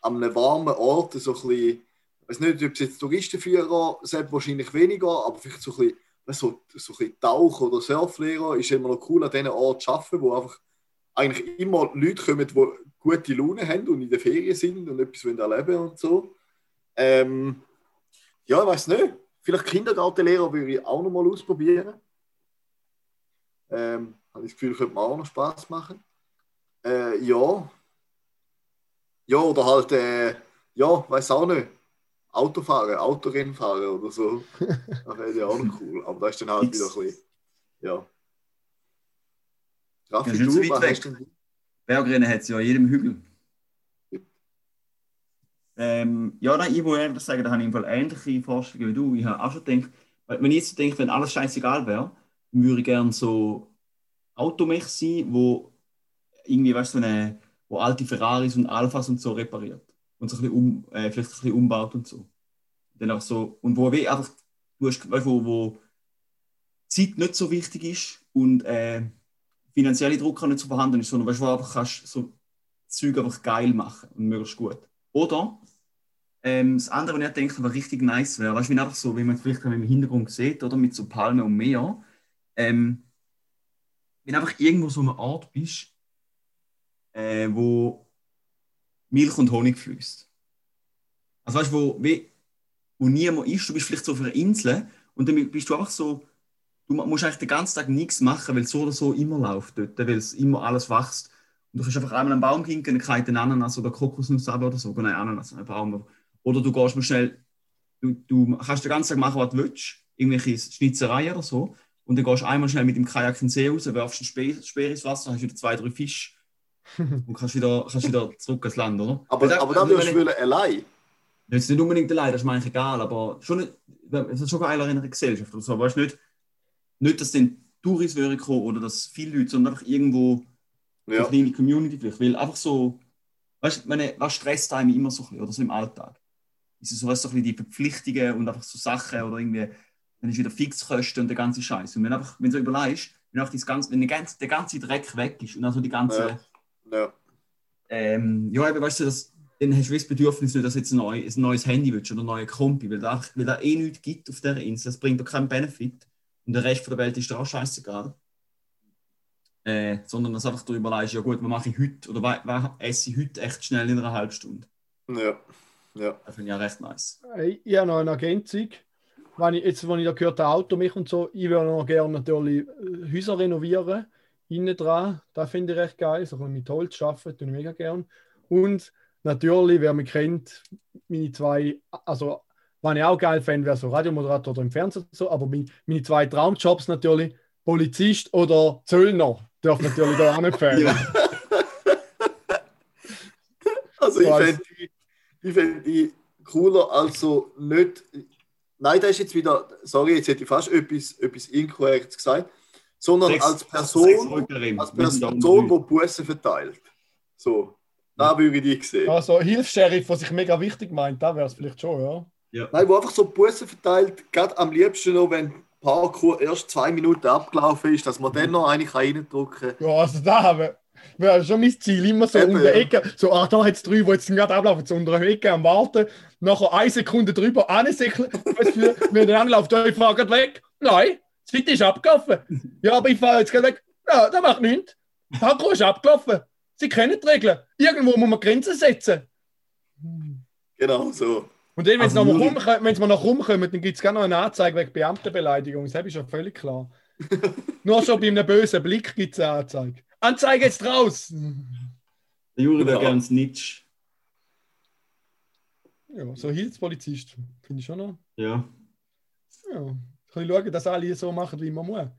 an einem warmen Ort so ein bisschen, ich weiß nicht, ob es jetzt Touristenführer sind, wahrscheinlich weniger, aber vielleicht so ein bisschen, so, so ein bisschen Tauch- oder Surflehrer ist immer noch cool, an diesen Orten zu arbeiten, wo einfach eigentlich immer Leute kommen, die gute Laune haben und in der Ferien sind und etwas erleben und so. Ähm, ja, ich weiß nicht. Vielleicht Kindergartenlehrer würde ich auch noch mal ausprobieren. Ähm, habe ich das Gefühl, könnte mir auch noch Spaß machen. Äh, ja. Ja, oder halt, äh, ja, weiß auch nicht. Autofahren, Autorennen fahren oder so. Das wäre ja auch noch cool. Aber das ist dann halt wieder ein bisschen, ja. Raffi, ist nicht so weit weg. du? Bergrennen hat es ja an jedem Hügel. Ähm, ja, nein, ich muss ehrlich sagen, da habe ich im Fall ähnliche Vorstellungen wie du. Ich habe auch schon gedacht, wenn ich jetzt denke, wenn alles scheißegal wäre, dann würde ich gerne so Automech sein, wo irgendwie, weißt du, so eine, wo alte Ferraris und Alphas und so repariert. Und so ein bisschen um, äh, vielleicht ein bisschen umbaut und so. Dann auch so, und wo einfach, du hast, weißt, wo, wo Zeit nicht so wichtig ist und äh, finanzielle Druck auch nicht so vorhanden ist, sondern weißt, du, einfach kannst so Zeug einfach geil machen und möglichst gut. Oder ähm, das andere, was ich denke, was richtig nice wäre, weißt du, einfach so, wie man vielleicht im Hintergrund sieht, oder mit so Palmen und Meer, ähm, wenn einfach irgendwo so an einem Ort bist, äh, wo Milch und Honig fließt. Also weißt du, wo, wo niemand ist, du bist vielleicht so auf einer Insel und dann bist du einfach so, du musst eigentlich den ganzen Tag nichts machen, weil es so oder so immer läuft dort, weil es immer alles wächst. Und du kannst einfach einmal einen Baum hinken, dann kalt einen Ananas oder Kokosnuss ab oder so. Nein, Ananas, ein Baum. Oder du gehst mal schnell, du, du kannst den ganzen Tag machen, was du willst, irgendwelche Schnitzereien oder so. Und dann gehst du einmal schnell mit dem Kajak in den See raus, wirfst einen Speer, Speer ins Wasser, hast wieder zwei, drei Fische und kannst wieder, kannst wieder zurück ins Land, oder? Aber, Weil aber da wenn würdest ich- du wollen, allein. Jetzt nicht unbedingt allein, das ist mir eigentlich egal, aber schon nicht, es ist schon geiler in einer Gesellschaft oder so. Weißt du nicht, nicht, dass dann Touris würden kommen oder dass viele Leute, sondern einfach irgendwo Ja. eine kleine Community vielleicht. Weil einfach so, weißt du, meine, was stresst einem immer so ein bisschen, oder so im Alltag? Ist es so, weißt, so ein bisschen die Verpflichtungen und einfach so Sachen oder irgendwie, dann ist wieder Fixkosten und der ganze Scheiß. Und wenn einfach, wenn du so überlegst, wenn, auch das ganze, wenn der, ganze, der ganze Dreck weg ist und also die ganze, Ja. Ja. ähm, ja, eben, weißt du, das, dann hast du das Bedürfnis nicht, dass du jetzt ein, neu, ein neues Handy willst oder ein neues Kompi, weil da, weil da eh nichts gibt auf dieser Insel. Das bringt dir keinen Benefit. Und der Rest von der Welt ist dir auch scheißegal. Äh, sondern dass einfach darüber leist, ja gut, was mache ich heute oder was, was esse ich heute echt schnell in einer halben Stunde. Ja. Ja. Das finde ich auch recht nice. Ich habe noch eine Ergänzung. Wenn ich, jetzt, wenn ich da gehört habe, Auto mich und so, ich würde noch gerne natürlich äh, Häuser renovieren. Innen dran, das finde ich recht geil. So mit Holz arbeiten, tue ich mega gern. Und natürlich, wer mich kennt, meine zwei, also, was ich auch geil fände, wäre so Radiomoderator oder im Fernsehen und so, aber meine, meine zwei Traumjobs natürlich, Polizist oder Zöllner, darf natürlich da auch nicht fehlen. Ja. Also ich fände die, ich fänd die cooler, also nicht. Nein, das ist jetzt wieder, sorry, jetzt hätte ich fast etwas, etwas Inkorrektes gesagt, sondern Sechs- als Person, als da Person, die Bussen verteilt. So, da würde ich die sehen. Also Hilfs-Sheriff, was sich mega wichtig meint, da wäre es vielleicht schon, ja. Ja. Nein, wo einfach so Bussen verteilt, gerade am liebsten noch, wenn Parkour erst zwei Minuten abgelaufen ist, dass man dann noch eine reindrücken kann. Ja, also da haben wäre schon mein Ziel. Immer so Eben, um die ja. Ecke. So, ah, da hat es drei, die jetzt gerade ablaufen, so unter der Ecke am Warten. Nachher eine Sekunde drüber, eine Sekunde. Wenn der anläuft, ich fahre gerade weg. Nein, das Fit ist abgelaufen. Ja, aber ich fahre jetzt gerade weg. Ja, das macht nichts. Parkour ist abgelaufen. Sie kennen die Regeln. Irgendwo muss man Grenzen setzen. Genau so. Und dann, wenn sie Also noch mal sie noch rumkommen, dann gibt es gerne noch eine Anzeige wegen Beamtenbeleidigung. Das ist ja völlig klar. Nur schon bei einem bösen Blick gibt es eine Anzeige. Anzeige jetzt raus! Der Juri wäre Ja. gerne Snitch. Ja, so Hilfspolizist finde ich schon noch. Ja. Ja. Ein bisschen schauen, dass alle so machen, wie man muss. Ein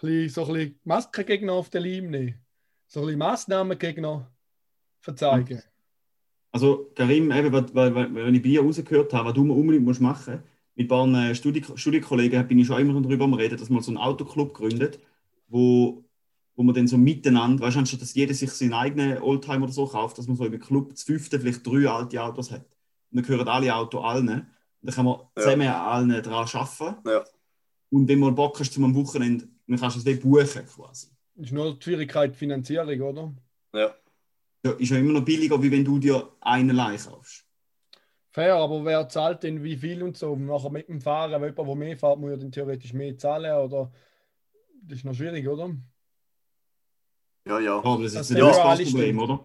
bisschen, so ein bisschen Maskengegner auf den Leim nehmen. So ein bisschen Massnahmengegner verzeigen. Also, Karim, eben, weil, weil, weil, wenn ich bei dir rausgehört habe, was du unbedingt musst machen musst, mit ein paar äh, Studi Studienkollegen bin ich schon immer darüber am Reden, dass man so einen Autoclub gründet, wo, wo man dann so miteinander, weißt du, anstatt dass jeder sich seinen eigenen Oldtimer oder so kauft, dass man so im Club zu fünften vielleicht drei alte Autos hat. Und dann gehören alle Autos allen. Und dann kann man Ja. zusammen an allen dran arbeiten. Ja. Und wenn man Bock hast, zum am Wochenende, dann kannst du es dann buchen quasi. Ist nur die Schwierigkeit Finanzierung, oder? Ja. Ja, ist ja immer noch billiger, wie wenn du dir einen allein kaufst. Fair, aber wer zahlt denn wie viel und so? Nachher mit dem Fahren, weil jemand, der mehr fährt, muss ja dann theoretisch mehr zahlen, oder? Das ist noch schwierig, oder? Ja, ja. Aber das ist Das nicht ja das Problem, oder?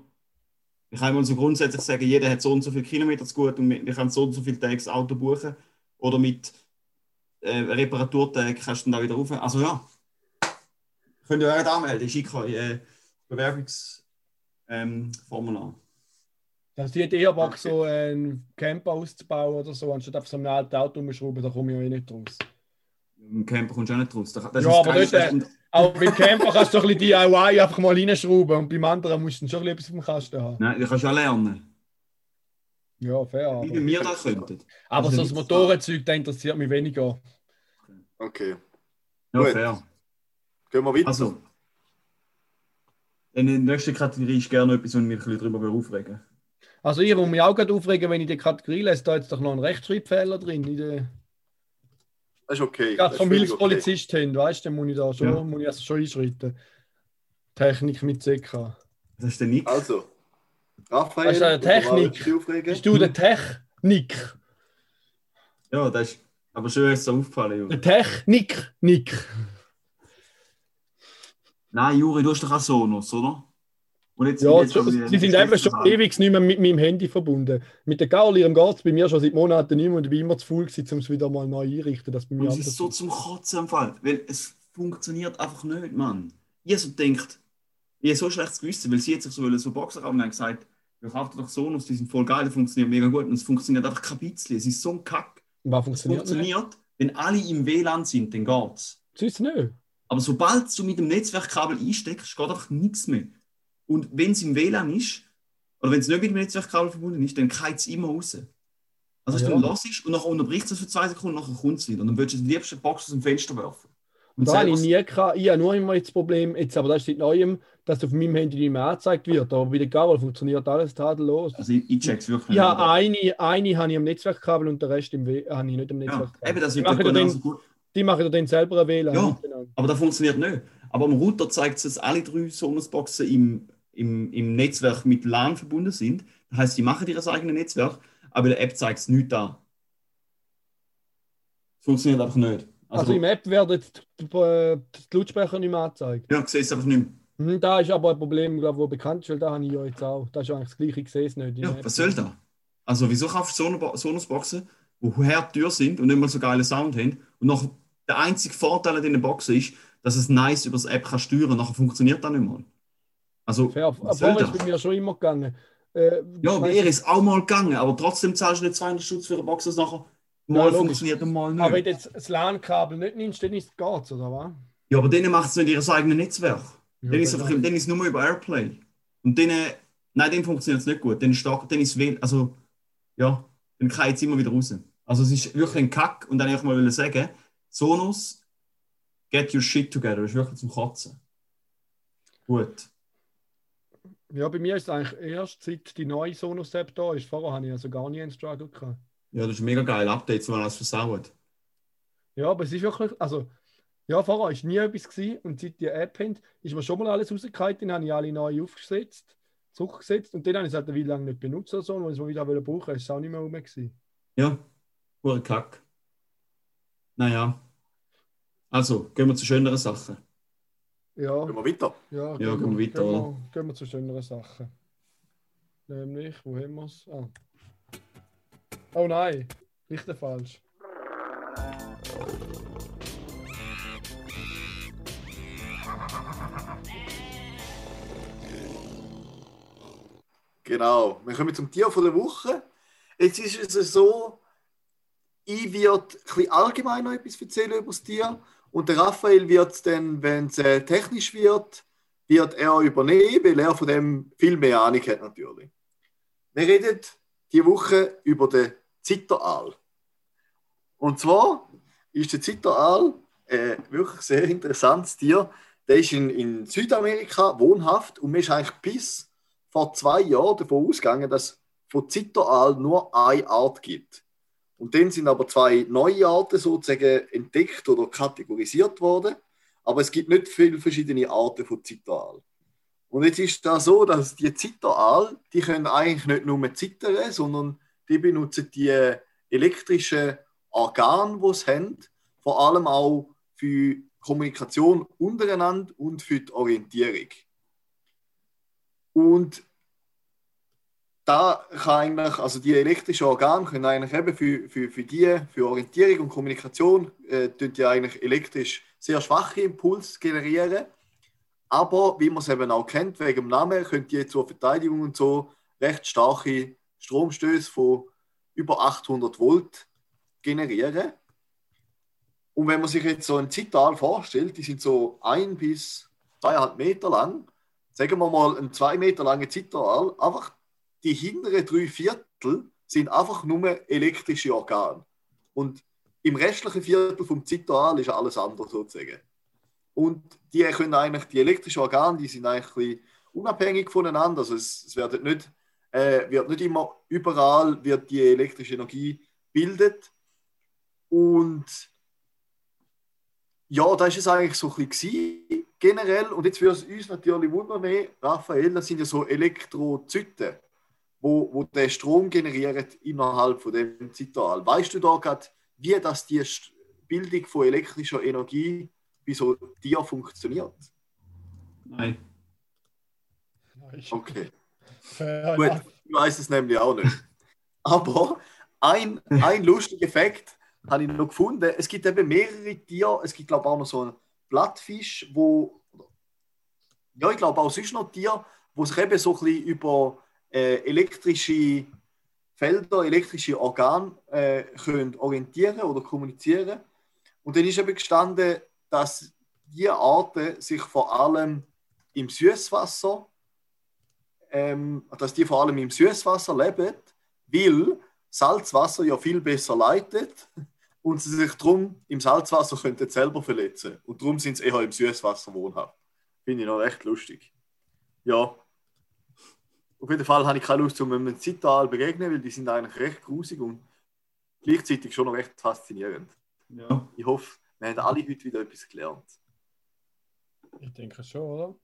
Ich kann mal so grundsätzlich sagen, jeder hat so und so viele Kilometer zu gut und wir können so und so viele Tage das Auto buchen. Oder mit äh, Reparaturtag kannst du dann da wieder rauf. Also ja, könnt ihr euch anmelden. Ich schicke euch äh, Bewerbungsformular. Ähm, Formular. Die hat eher Bock, so einen Camper auszubauen oder so, anstatt auf so einem alten Auto umschrauben, da komme ich ja eh nicht raus. Im Camper kommst du auch nicht raus. Das das Ja, ist aber nicht, äh, Aber beim Camper kannst du doch ein bisschen DIY einfach mal reinschrauben und beim anderen musst du schon ein bisschen etwas auf dem Kasten haben. Nein, du kannst ja lernen. Ja, fair. Wie Aber, wir das könnten. aber Also so das Motorenzeug, das interessiert mich weniger. Okay. Ja, Gut. fair. Gehen wir weiter. Also, in der nächsten Kategorie ist gerne etwas, wo ich mich ein bisschen darüber aufregen Also ich muss mich auch gerade aufregen, wenn ich die Kategorie lese, da ist doch noch ein Rechtschreibfehler drin. In der, das ist okay. gerade Das vom ist Hilfspolizist hin, weißt du, dann muss ich da schon, Ja. muss ich also schon einschreiten. Technik mit CK. Das ist der Nick. Okay. Also, Raphael, Das ist eine Technik. Bist du der Technik? Ja, das ist. Aber schön, ist es so aufgefallen, Juri. Der Technik, Nick. Nein, Juri, du hast doch auch Sonos, oder? Jetzt, Ja, jetzt so, sie sind eben schon ewig nicht mehr mit meinem Handy verbunden. Mit der Gaul, ihrem geht es bei mir schon seit Monaten nicht mehr und ich bin immer zu faul gewesen, um es wieder mal neu einrichten, dass bei mir Und es ist so zum Kotzen am Fall. Weil es funktioniert einfach nicht, Mann. Ich so denkt, ich habe so schlechtes Gewissen, weil sie hat sich so, so Boxer haben und gesagt, wir kaufen doch Sonos, die sind voll geil, die funktionieren mega gut. Und es funktioniert einfach kein bisschen. Es ist so ein Kack. Was Es funktioniert nicht? funktioniert, wenn alle im WLAN sind, dann geht's. Sonst nicht. Aber sobald du mit dem Netzwerkkabel einsteckst, geht einfach nichts mehr. Und wenn es im WLAN ist, oder wenn es nicht mit dem Netzwerkkabel verbunden ist, dann keilt es immer raus. Also, ja. du los ist und dann unterbricht es für zwei Sekunden, nachher kommt es wieder. Und dann würdest du am liebsten die Box aus dem Fenster werfen. Und Da habe ich nie gehabt. Ich habe nur immer das Problem, jetzt, aber das ist seit neuem, dass auf meinem Handy nicht mehr angezeigt wird. Aber bei der Garol funktioniert alles tadellos. Also, ich, ich check's wirklich Ja, eine, eine habe ich am Netzwerkkabel und den Rest im w habe ich nicht am ja. Netzwerkkabel. Eben, das die, wird machen dann ja genauso dann, gut. die machen ja dann selber ein WLAN. Ja. Aber das funktioniert nicht. Aber am Router zeigt es, dass alle drei Sonos-Boxen im, im, im Netzwerk mit LAN verbunden sind. Das heißt, die machen ihr eigenes Netzwerk, aber in der App zeigt es nichts da. Es funktioniert einfach nicht. Also, Also, im App werden die, die, die Lautsprecher nicht mehr angezeigt. ja, ich sehe es einfach nicht mehr. Mhm, Da ist aber ein Problem, glaube ich, das bekannt ist, weil da habe ich ja jetzt auch. Das ist eigentlich das Gleiche, ich sehe es nicht. Ja, was soll da? Also, wieso kaufst du Sonos- Sonos-Boxen, die hart teuer sind und nicht mal so geilen Sound haben? Und noch der einzige Vorteil an diesen Boxen ist, dass es nice über das App kann steuern kann. Nachher funktioniert das nicht mal. Also, Fair. Aber ist bei mir schon immer gegangen. Äh, Ja, bei ihr ist auch mal gegangen, aber trotzdem zahlst du nicht 200 Schutz für eine Box, das nachher mal logisch. funktioniert und mal nicht. aber wenn du jetzt das LAN-Kabel nicht nimmst, dann ist es geht's, oder was? ja, aber denen macht es nicht ihr eigenes Netzwerk. Ja, Dann ist dann- einfach, denen ist nur über Airplay. Und denen, nein, denen funktioniert es nicht gut. Denen ist stark, denen ist wenig, also, ja, dann kann jetzt immer wieder raus. Also, es ist wirklich ein Kack und dann ich mal sagen, Sonos, get your shit together, das ist wirklich zum Kotzen. Gut. Ja, bei mir ist es eigentlich erst seit die neue Sonos-App da ist. Vorher hatte ich also gar nie einen Struggle gehabt. Ja, das ist mega geil. Updates, wenn alles versaut. Ja, aber es ist wirklich, also, ja, vorher war nie etwas gewesen und seit die App haben, ist mir schon mal alles rausgefallen, dann habe ich alle neu aufgesetzt, zurückgesetzt und dann habe ich es halt eine Weile lang nicht benutzt oder so und wenn ich es mal wieder brauchen wollte, ist es auch nicht mehr rum gewesen. Ja, pure Kack. Naja. Also, gehen wir zu schöneren Sachen. Ja, Gehen wir weiter. ja, Ja, gehen wir weiter, gehen wir, gehen wir zu schöneren Sachen. Nämlich, wo haben wir es? Ah. Oh nein, richtig falsch. Genau. Wir kommen zum Tier von der Woche. Jetzt ist es so, ich werde ein bisschen allgemein noch etwas erzählen über das Tier und der Raphael wird dann, wenn es äh, technisch wird, wird er übernehmen, weil er von dem viel mehr Ahnung hat natürlich. Wir reden diese Woche über den Zitteraal. Und zwar ist der Zitteraal äh, wirklich sehr interessantes Tier. Der ist in, in Südamerika wohnhaft und man ist eigentlich bis vor zwei Jahren davon ausgegangen, dass es von Zitteraal nur eine Art gibt. Und dann sind aber zwei neue Arten sozusagen entdeckt oder kategorisiert worden. Aber es gibt nicht viele verschiedene Arten von Zitteraal. Und jetzt ist das so, dass die Zitteraal, die können eigentlich nicht nur zittern, sondern die benutzen die elektrischen Organe, die sie haben, vor allem auch für Kommunikation untereinander und für die Orientierung. Und da kann eigentlich, also die elektrischen Organe können eigentlich eben für, für, für die, für Orientierung und Kommunikation, äh, die eigentlich elektrisch sehr schwache Impulse generieren. Aber wie man es eben auch kennt, wegen dem Namen, können die zur Verteidigung und so recht starke Stromstöße von über 800 Volt generieren. Und wenn man sich jetzt so ein Zital vorstellt, die sind so ein bis zweieinhalb Meter lang, sagen wir mal ein zwei Meter langer Zital, einfach die hinteren drei Viertel sind einfach nur elektrische Organe. Und im restlichen Viertel vom Zital ist alles anders sozusagen. Und die können eigentlich, die elektrischen Organe, die sind eigentlich unabhängig voneinander. Also es, es wird, nicht, äh, wird nicht immer überall wird die elektrische Energie bildet. Und ja, da ist es eigentlich so ein bisschen generell. Und jetzt würde es uns natürlich wundern, Raphael, das sind ja so Elektrozyten, wo, wo den Strom generieren innerhalb von dem Zital. Weißt du da gerade, wie das die Bildung von elektrischer Energie bei so dir funktioniert? Nein. Okay. Gut, ich weiß es nämlich auch nicht. Aber ein, ein lustiger Effekt habe ich noch gefunden. Es gibt eben mehrere Tiere. Es gibt, glaube ich, auch noch so einen Blattfisch, wo. Ja, ich glaube auch sonst noch Tiere, wo sich eben so ein bisschen über elektrische Felder, elektrische Organe äh, können orientieren oder kommunizieren. Und dann ist eben gestanden, dass diese Arten sich vor allem im Süßwasser ähm, dass die vor allem im Süßwasser leben, weil Salzwasser ja viel besser leitet und sie sich darum im Salzwasser könnten selber verletzen. Und darum sind sie eher im Süßwasser wohnhaft. Finde ich noch recht lustig. Ja. Auf jeden Fall habe ich keine Lust, um einem Zital begegnen, weil die sind eigentlich recht grusig und gleichzeitig schon noch recht faszinierend. Ja. Ich hoffe, wir haben alle heute wieder etwas gelernt. Ich denke schon, oder?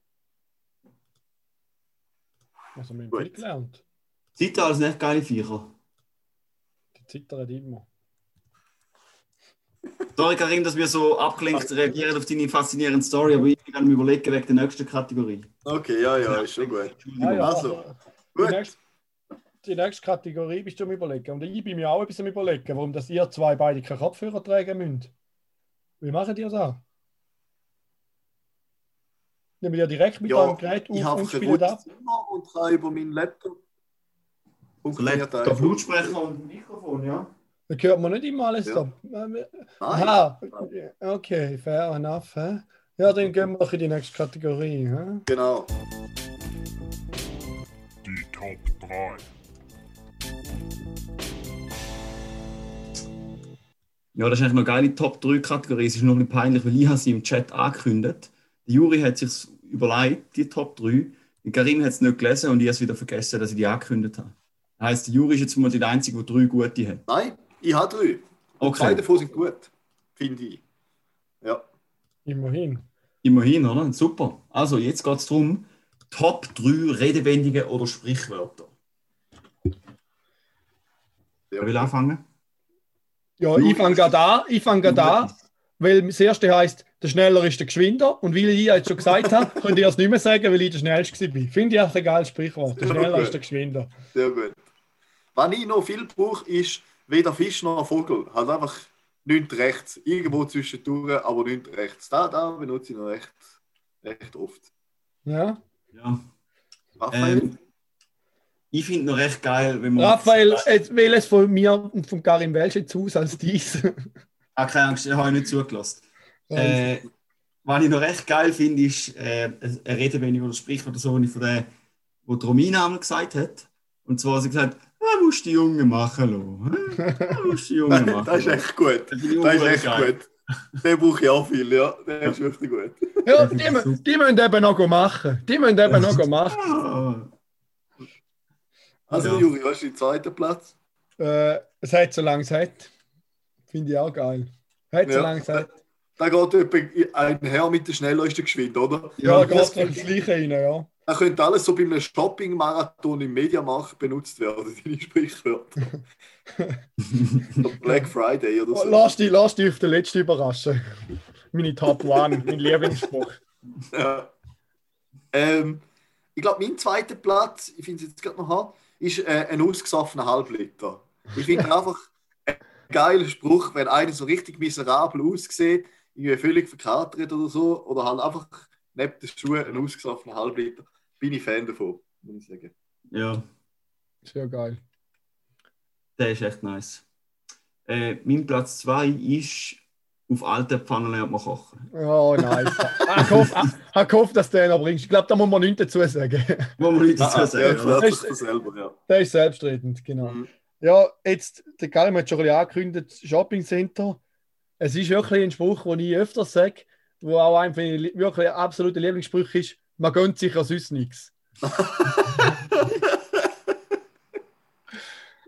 Also, wir haben Gut. viel gelernt. Zital sind echt geile Viecher. Die zittern immer. Sorry, Karim, dass wir so abgelenkt reagieren auf deine faszinierende Story, aber ich bin am überlegen wegen der nächsten Kategorie. Okay, ja, ja, ist schon gut. Also, Gut. Die, nächste, die nächste Kategorie bist du am Überlegen. Und ich bin mir auch etwas am Überlegen, warum dass ihr zwei beide keine Kopfhörer tragen müsst. Wie machen ihr das? Nehmen wir direkt mit Ja, eurem Gerät Ich auf habe und ein spielen ab? gutes Zimmer und kann über meinen Laptop. So Laptop, Lautsprecher und Mikrofon, ja. Dann hört man nicht immer alles Ja. da. Nein, Aha, okay, fair enough. Hä? Ja, dann gehen wir in die nächste Kategorie. Hä? genau. Die 3. Ja, das ist eigentlich noch eine geile Top 3 Kategorie. Es ist noch ein bisschen peinlich, weil ich habe sie im Chat angekündigt. Der Juri hat sich überlegt, die Top 3. Die Karim hat es nicht gelesen und ich habe es wieder vergessen, dass ich die angekündigt habe. Das heisst, der Juri ist jetzt mal der Einzige, der drei gute hat. Nein, ich habe drei. Zwei Okay, davon sind gut, finde ich. Ja. Immerhin. immerhin, oder? Super. Also, jetzt geht es darum, Top 3 Redewendungen oder Sprichwörter. Wer will anfangen? Ja, ich fange gerade an. Ich fange gerade an, weil das erste heisst, der Schneller ist der Geschwinder. Und weil ich jetzt schon gesagt habe, könnt ihr es nicht mehr sagen, weil ich der Schnellste war. Finde ich echt ein geiles Sprichwort. Der Schneller ist der Geschwinder. Sehr gut. Was ich noch viel brauche, ist weder Fisch noch Vogel. Halt einfach nichts rechts. Irgendwo zwischendurch, aber nichts rechts. Da, da benutze ich noch recht, recht oft. Ja. Ja. Ähm, ich finde noch recht geil, wenn man. Raphael, jetzt wähle es von mir und von Karim Welsch jetzt aus als dies. Ah, keine Angst, ich habe nicht zugelassen. Äh, was ich noch recht geil finde, ist äh, eine Redewendung oder Sprichwort oder so, ich von der, wo die Romina einmal gesagt hat. Und zwar hat sie gesagt, ah, musst die Jungen machen lassen. hä? Ah, musst die Jungen machen das ist echt gut. Das ich Das ist echt geil. gut. Den brauche ich auch viel, ja. Der ist wirklich gut. ja, die, die müssen eben noch machen. Die müssen eben noch machen. Also, Ja. Juri, was ist dein zweiter Platz? Äh, es hat so lange Zeit. Finde ich auch geil. Hat so Ja. lange Zeit. Da geht ein Herr mit der schnellsten geschwind, oder? Ja, Ja, geht das- ins Gleiche rein, ja. Da könnte alles so bei einem Shopping-Marathon im Mediamarkt benutzt werden, deine Sprichwörter. So Black Friday oder so. Lass dich, lass dich auf den letzten überraschen. Meine Top One, mein Lieblingsspruch. Ja. Ähm, ich glaube, mein zweiter Platz, ich finde es jetzt gerade noch hart, ist äh, ein ausgesoffener Halbliter. Ich finde einfach ein geiler Spruch, wenn einer so richtig miserabel aussieht, irgendwie völlig verkatert oder so, oder halt einfach neben den Schuhen ein ausgesoffener Halbliter. Bin ich Fan davon, muss ich sagen. ja, Sehr geil. der ist echt nice. Äh, mein Platz 2 ist auf alten Pfannen lernt man kochen. Oh, nice. Ich hoffe, ich hoffe, dass du den noch bringst. Ich glaube, da muss man nichts dazu sagen. Wo man nicht Ah, dazu ah, ja, sagen, sich das selber, ja. Der ist selbstredend, genau. Mhm. Ja, jetzt, der Karim hat schon ein bisschen angekündigt, Shopping Center. Es ist wirklich ein Spruch, den ich öfters sage, wo auch einfach ein- wirklich ein absoluter Lieblingsspruch ist, man gönnt sich ja sonst nichts.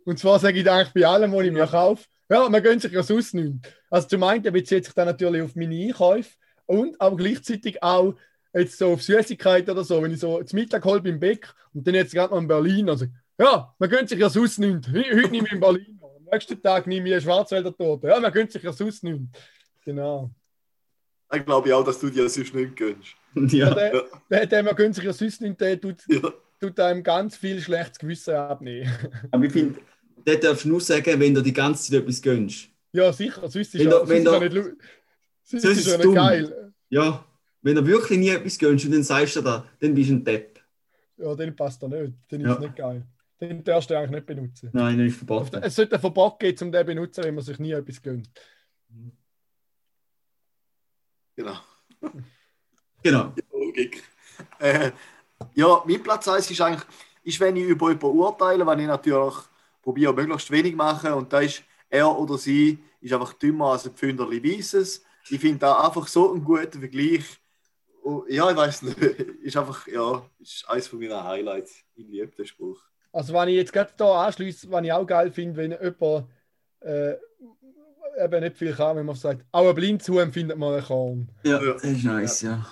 Und zwar sage ich eigentlich bei allem, was ich mir kaufe, ja, man gönnt sich ja sonst nichts. Also zum einen bezieht sich dann natürlich auf meine Einkäufe und aber gleichzeitig auch jetzt so auf Süßigkeiten oder so, wenn ich so zum Mittag hole beim Bäck und dann jetzt gerade noch in Berlin, also ja, man gönnt sich ja sonst nichts. He- Heute nehme ich in Berlin, am nächsten Tag nehme ich eine Schwarzwälder Torte. Ja, man gönnt sich ja sonst nichts. Genau. Ich glaube auch, dass du dir sonst nicht gönnst. Ja. Ja, Der, der, der man gönnt sich ja sonst nichts, der tut, Ja. tut einem ganz viel schlechtes Gewissen abnehmen. aber ich finde, der darfst du nur sagen, wenn du die ganze Zeit etwas gönnst. Ja, sicher, sonst ist Wenn ja, sonst wenn ja nicht, sonst Das ist ja nicht geil. Ja, wenn du wirklich nie etwas gönnst und dann sagst du da, dann bist du ein Depp. Ja, den passt er nicht. Den ist Ja. nicht geil. Den darfst du eigentlich nicht benutzen. Nein, das ist verboten. Es sollte ein Verbot geben, um den zu benutzen, wenn man sich nie etwas gönnt. Genau. Genau. Logik. Äh, ja, mein Platz 1 ist eigentlich, ist, wenn ich über jemanden urteile, wenn ich natürlich probiere möglichst wenig machen und da ist er oder sie ist einfach dümmer als ein Pfünderli Weisses. Ich finde da einfach so einen guten Vergleich. Und ja, ich weiß nicht, ist einfach, ja, ist eines von meinen Highlights. Ich liebe den Spruch. Also, wenn ich jetzt gerade da anschließe, was ich auch geil finde, wenn jemand äh, eben nicht viel kann, wenn man sagt, auch ein Blindshuhn findet man ein Korn. Ja, Ja. das ist nice, ja.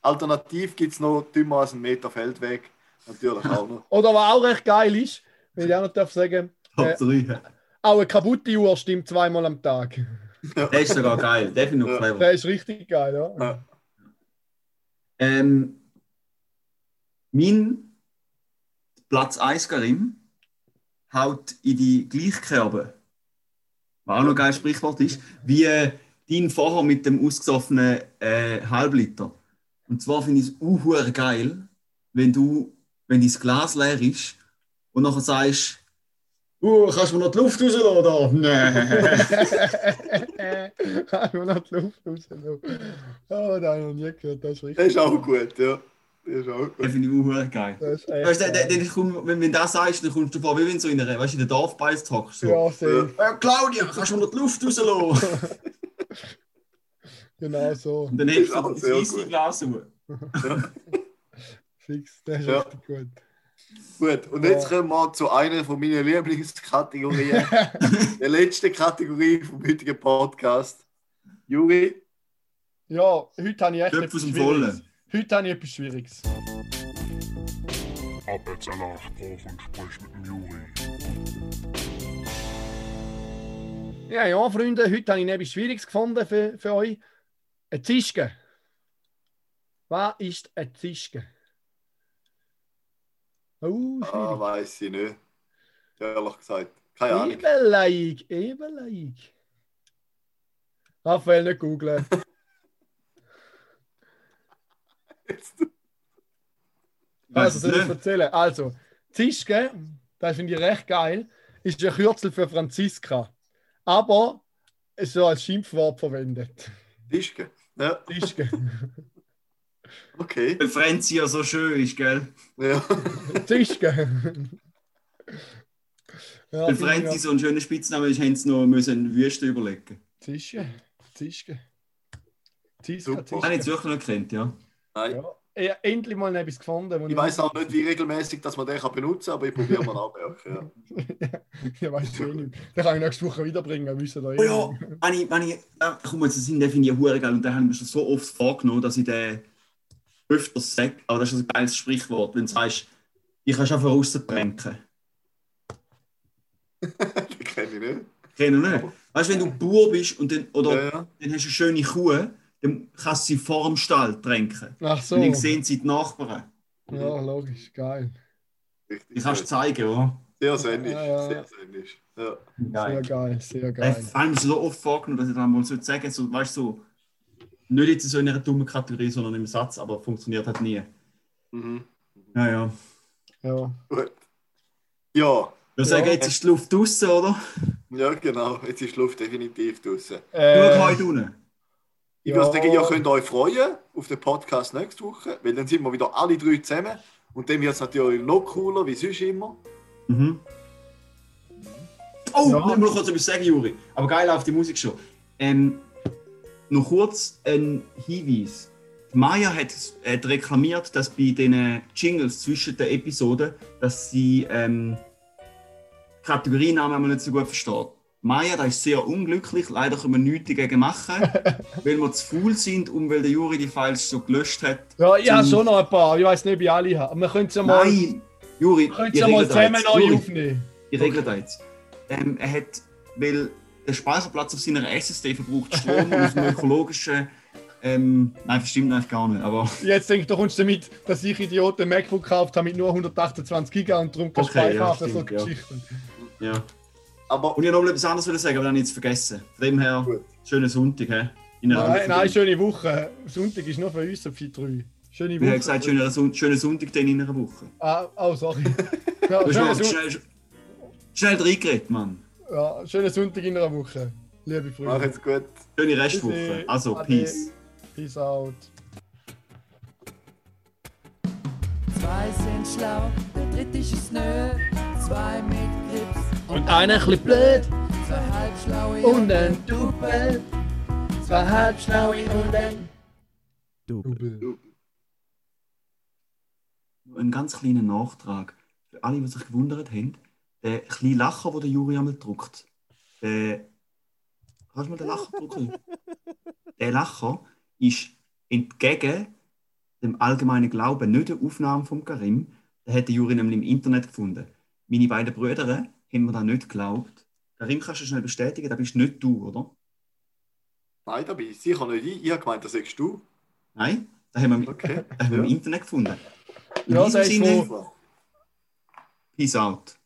Alternativ gibt es noch dümmer als einen Meter Feldweg. Natürlich auch noch. Oder was auch recht geil ist, wenn ich auch noch darf sagen, Top 3. auch eine kaputte Uhr stimmt zweimal am Tag. Der ist sogar geil, der finde ich Ja. clever. Der ist richtig geil, ja. Ja. Ähm, mein Platz 1 Karim haut in die Gleichkerbe, was auch noch ein geiles Sprichwort ist, wie äh, dein vorher mit dem ausgesoffenen äh, Halbliter. Und zwar finde ich es auch geil, wenn du, wenn dein Glas leer ist und nachher sagst, uh, kannst du mir noch die Luft rauslassen? Oder? Nee. Einfach noch die Luft rauslassen. Oh, das habe ich noch nie gehört, das ist richtig. ist auch gut, ja. Der ist auch gut. Das finde ich auch geil. Das ist echt Weißt du, der- geil. der- der kommt- wenn, wenn du das sagst, dann kommst du vor, wie wenn du so in einer, weißt du, in der Dorfbeiß hockst. So. Ja, sehr. Äh, Claudia, kannst du mir noch die Luft rauslassen? Genau so. Und dann hebst du das sehr weiße gut. Glas hoch. Fix, das ist Ja. richtig gut. Gut, und jetzt kommen wir zu einer von meinen Lieblingskategorien. der letzten Kategorie vom heutigen Podcast. Juri, Ja, heute habe ich echt etwas Schwieriges. Heute habe ich etwas Schwieriges. Ab jetzt alle Sprache und sprich mit dem Juri. Ja, ja, Freunde, heute habe ich etwas Schwieriges gefunden für, für euch. Ein Zischke. Was ist ein Zischke? Oh, ah, weiß ich nicht. Ehrlich gesagt. Keine Ahnung. Ebenleig, ebenleig. Raphael, nicht googeln. Also, soll ich erzählen? Also, Zischke, das finde ich recht geil, ist ein Kürzel für Franziska. Aber ist so als Schimpfwort verwendet. Tischke. Ja, Zischke. okay. Weil Franzi ja so schön ist, gell? Ja. Zischke. ja, Weil finde ich Franzi so ein schöner Spitzname ist, haben sie noch müssen Wüste überlegen. Zischke. Zischke. Super. Das habe ich jetzt wirklich noch kennt, ja. Nein. Ja, ich habe endlich mal etwas gefunden. wo Ich weiß auch nicht, wie regelmäßig dass man den kann benutzen kann, aber ich probiere mal ab. Ja. ich weiß eh nicht. Den kann ich nächste Woche wiederbringen, wissen da Oh ja, wenn ich, wenn ich, äh, komm jetzt, den finde ich hure geil und den habe ich mir schon so oft vorgenommen, dass ich den öfters sage. Aber das ist ein geiles Sprichwort, wenn du sagst, ich kann einfach rausbränken. Den kenne ich nicht. Kennst du nicht? Weißt du, wenn du Bauer bist und dann, oder Ja, ja. dann hast du eine schöne Kuh, dann kannst du sie vor dem Stall tränken. Ach so. Und dann sehen sie die Nachbarn. Ja, logisch, geil. Richtig. Ich kannst du zeigen, oder? Sehr sendisch. Ja, ja. Sehr sendisch. Ja. Sehr geil, sehr geil. vor allem so oft vorgenommen, dass ich dann mal so sagen so, weißt du, so, nicht jetzt so in einer dummen Kategorie, sondern im Satz, aber funktioniert halt nie. Mhm. Ja, ja. Ja. Gut. Ja. Wir sagen, Ja. jetzt ist die Luft draußen, oder? ja, genau. Jetzt ist die Luft definitiv draußen. Äh, heute unten. Ich Ja. würde sagen, ihr könnt euch freuen auf den Podcast nächste Woche, weil dann sind wir wieder alle drei zusammen. Und dann wird es natürlich noch cooler, wie sonst immer. Mhm. Oh, Ja. ich muss noch kurz etwas sagen, Juri. Aber geil auf die Musik schon. Ähm, noch kurz ein Hinweis. Maya hat, hat reklamiert, dass bei den Jingles zwischen den Episoden, dass sie ähm, Kategorienamen nicht so gut versteht. Maya, das ist sehr unglücklich. Leider können wir nichts dagegen machen, weil wir zu faul sind und weil der Juri die Files so gelöscht hat. ja, ich habe schon noch ein paar. Ich weiß nicht, ob ich alle habe. Aber wir können es ja mal, Nein! Juri, wir können es ja mal zusammen neu aufnehmen. Ich regle das jetzt. Ähm, er hat, weil der Speicherplatz auf seiner SSD verbraucht Strom und auf einem ökologischen. Ähm, nein, das stimmt eigentlich gar nicht. Aber Jetzt du, kommst du damit, dass ich Idiot ein MacBook gekauft habe mit nur 128 GB und darum kein Okay, Speicher ja, habe. So stimmt, ja. Geschichten. ja. Aber Und ich noch etwas anderes sagen, aber dann habe ich jetzt vergessen. Von dem her, Gut. schönen Sonntag. He? Nein, nein, schöne Woche. Sonntag ist nur für uns auf die drei. Schöne Ich Woche. habe gesagt, schönen, Son schönen Sonntag dann in einer Woche. Ah, oh, sorry. ja, Du hast Son schnell, schnell reingeredet, Mann. Ja, schönen Sonntag in einer Woche. Liebe mach Freunde. jetzt gut. Schöne Restwoche. Also, Ade. Peace. Peace out. Zwei sind schlau, der dritte ist es nö. zwei mit Grips Und einer ein bisschen blöd. zwei halbschlaue Und ein Double. Zwei halbschlaue und ein Double. Ein ganz kleiner Nachtrag. Für alle, die sich gewundert haben, der kleine Lacher, den der Juri einmal druckt, der. Kannst du mal den Lacher drucken? der Lacher ist entgegen dem allgemeinen Glauben nicht eine Aufnahme von Karim. Den hat der Juri nämlich im Internet gefunden. Meine beiden Brüder haben mir das nicht geglaubt. Karim, kannst du schnell bestätigen, das bist nicht du, oder? Nein, da bin ich sicher nicht ich. Ich habe gemeint, das sagst du. Nein? Das haben wir, Okay. haben wir im Internet gefunden. In Ja, diesem der ist Sinne, Peace out.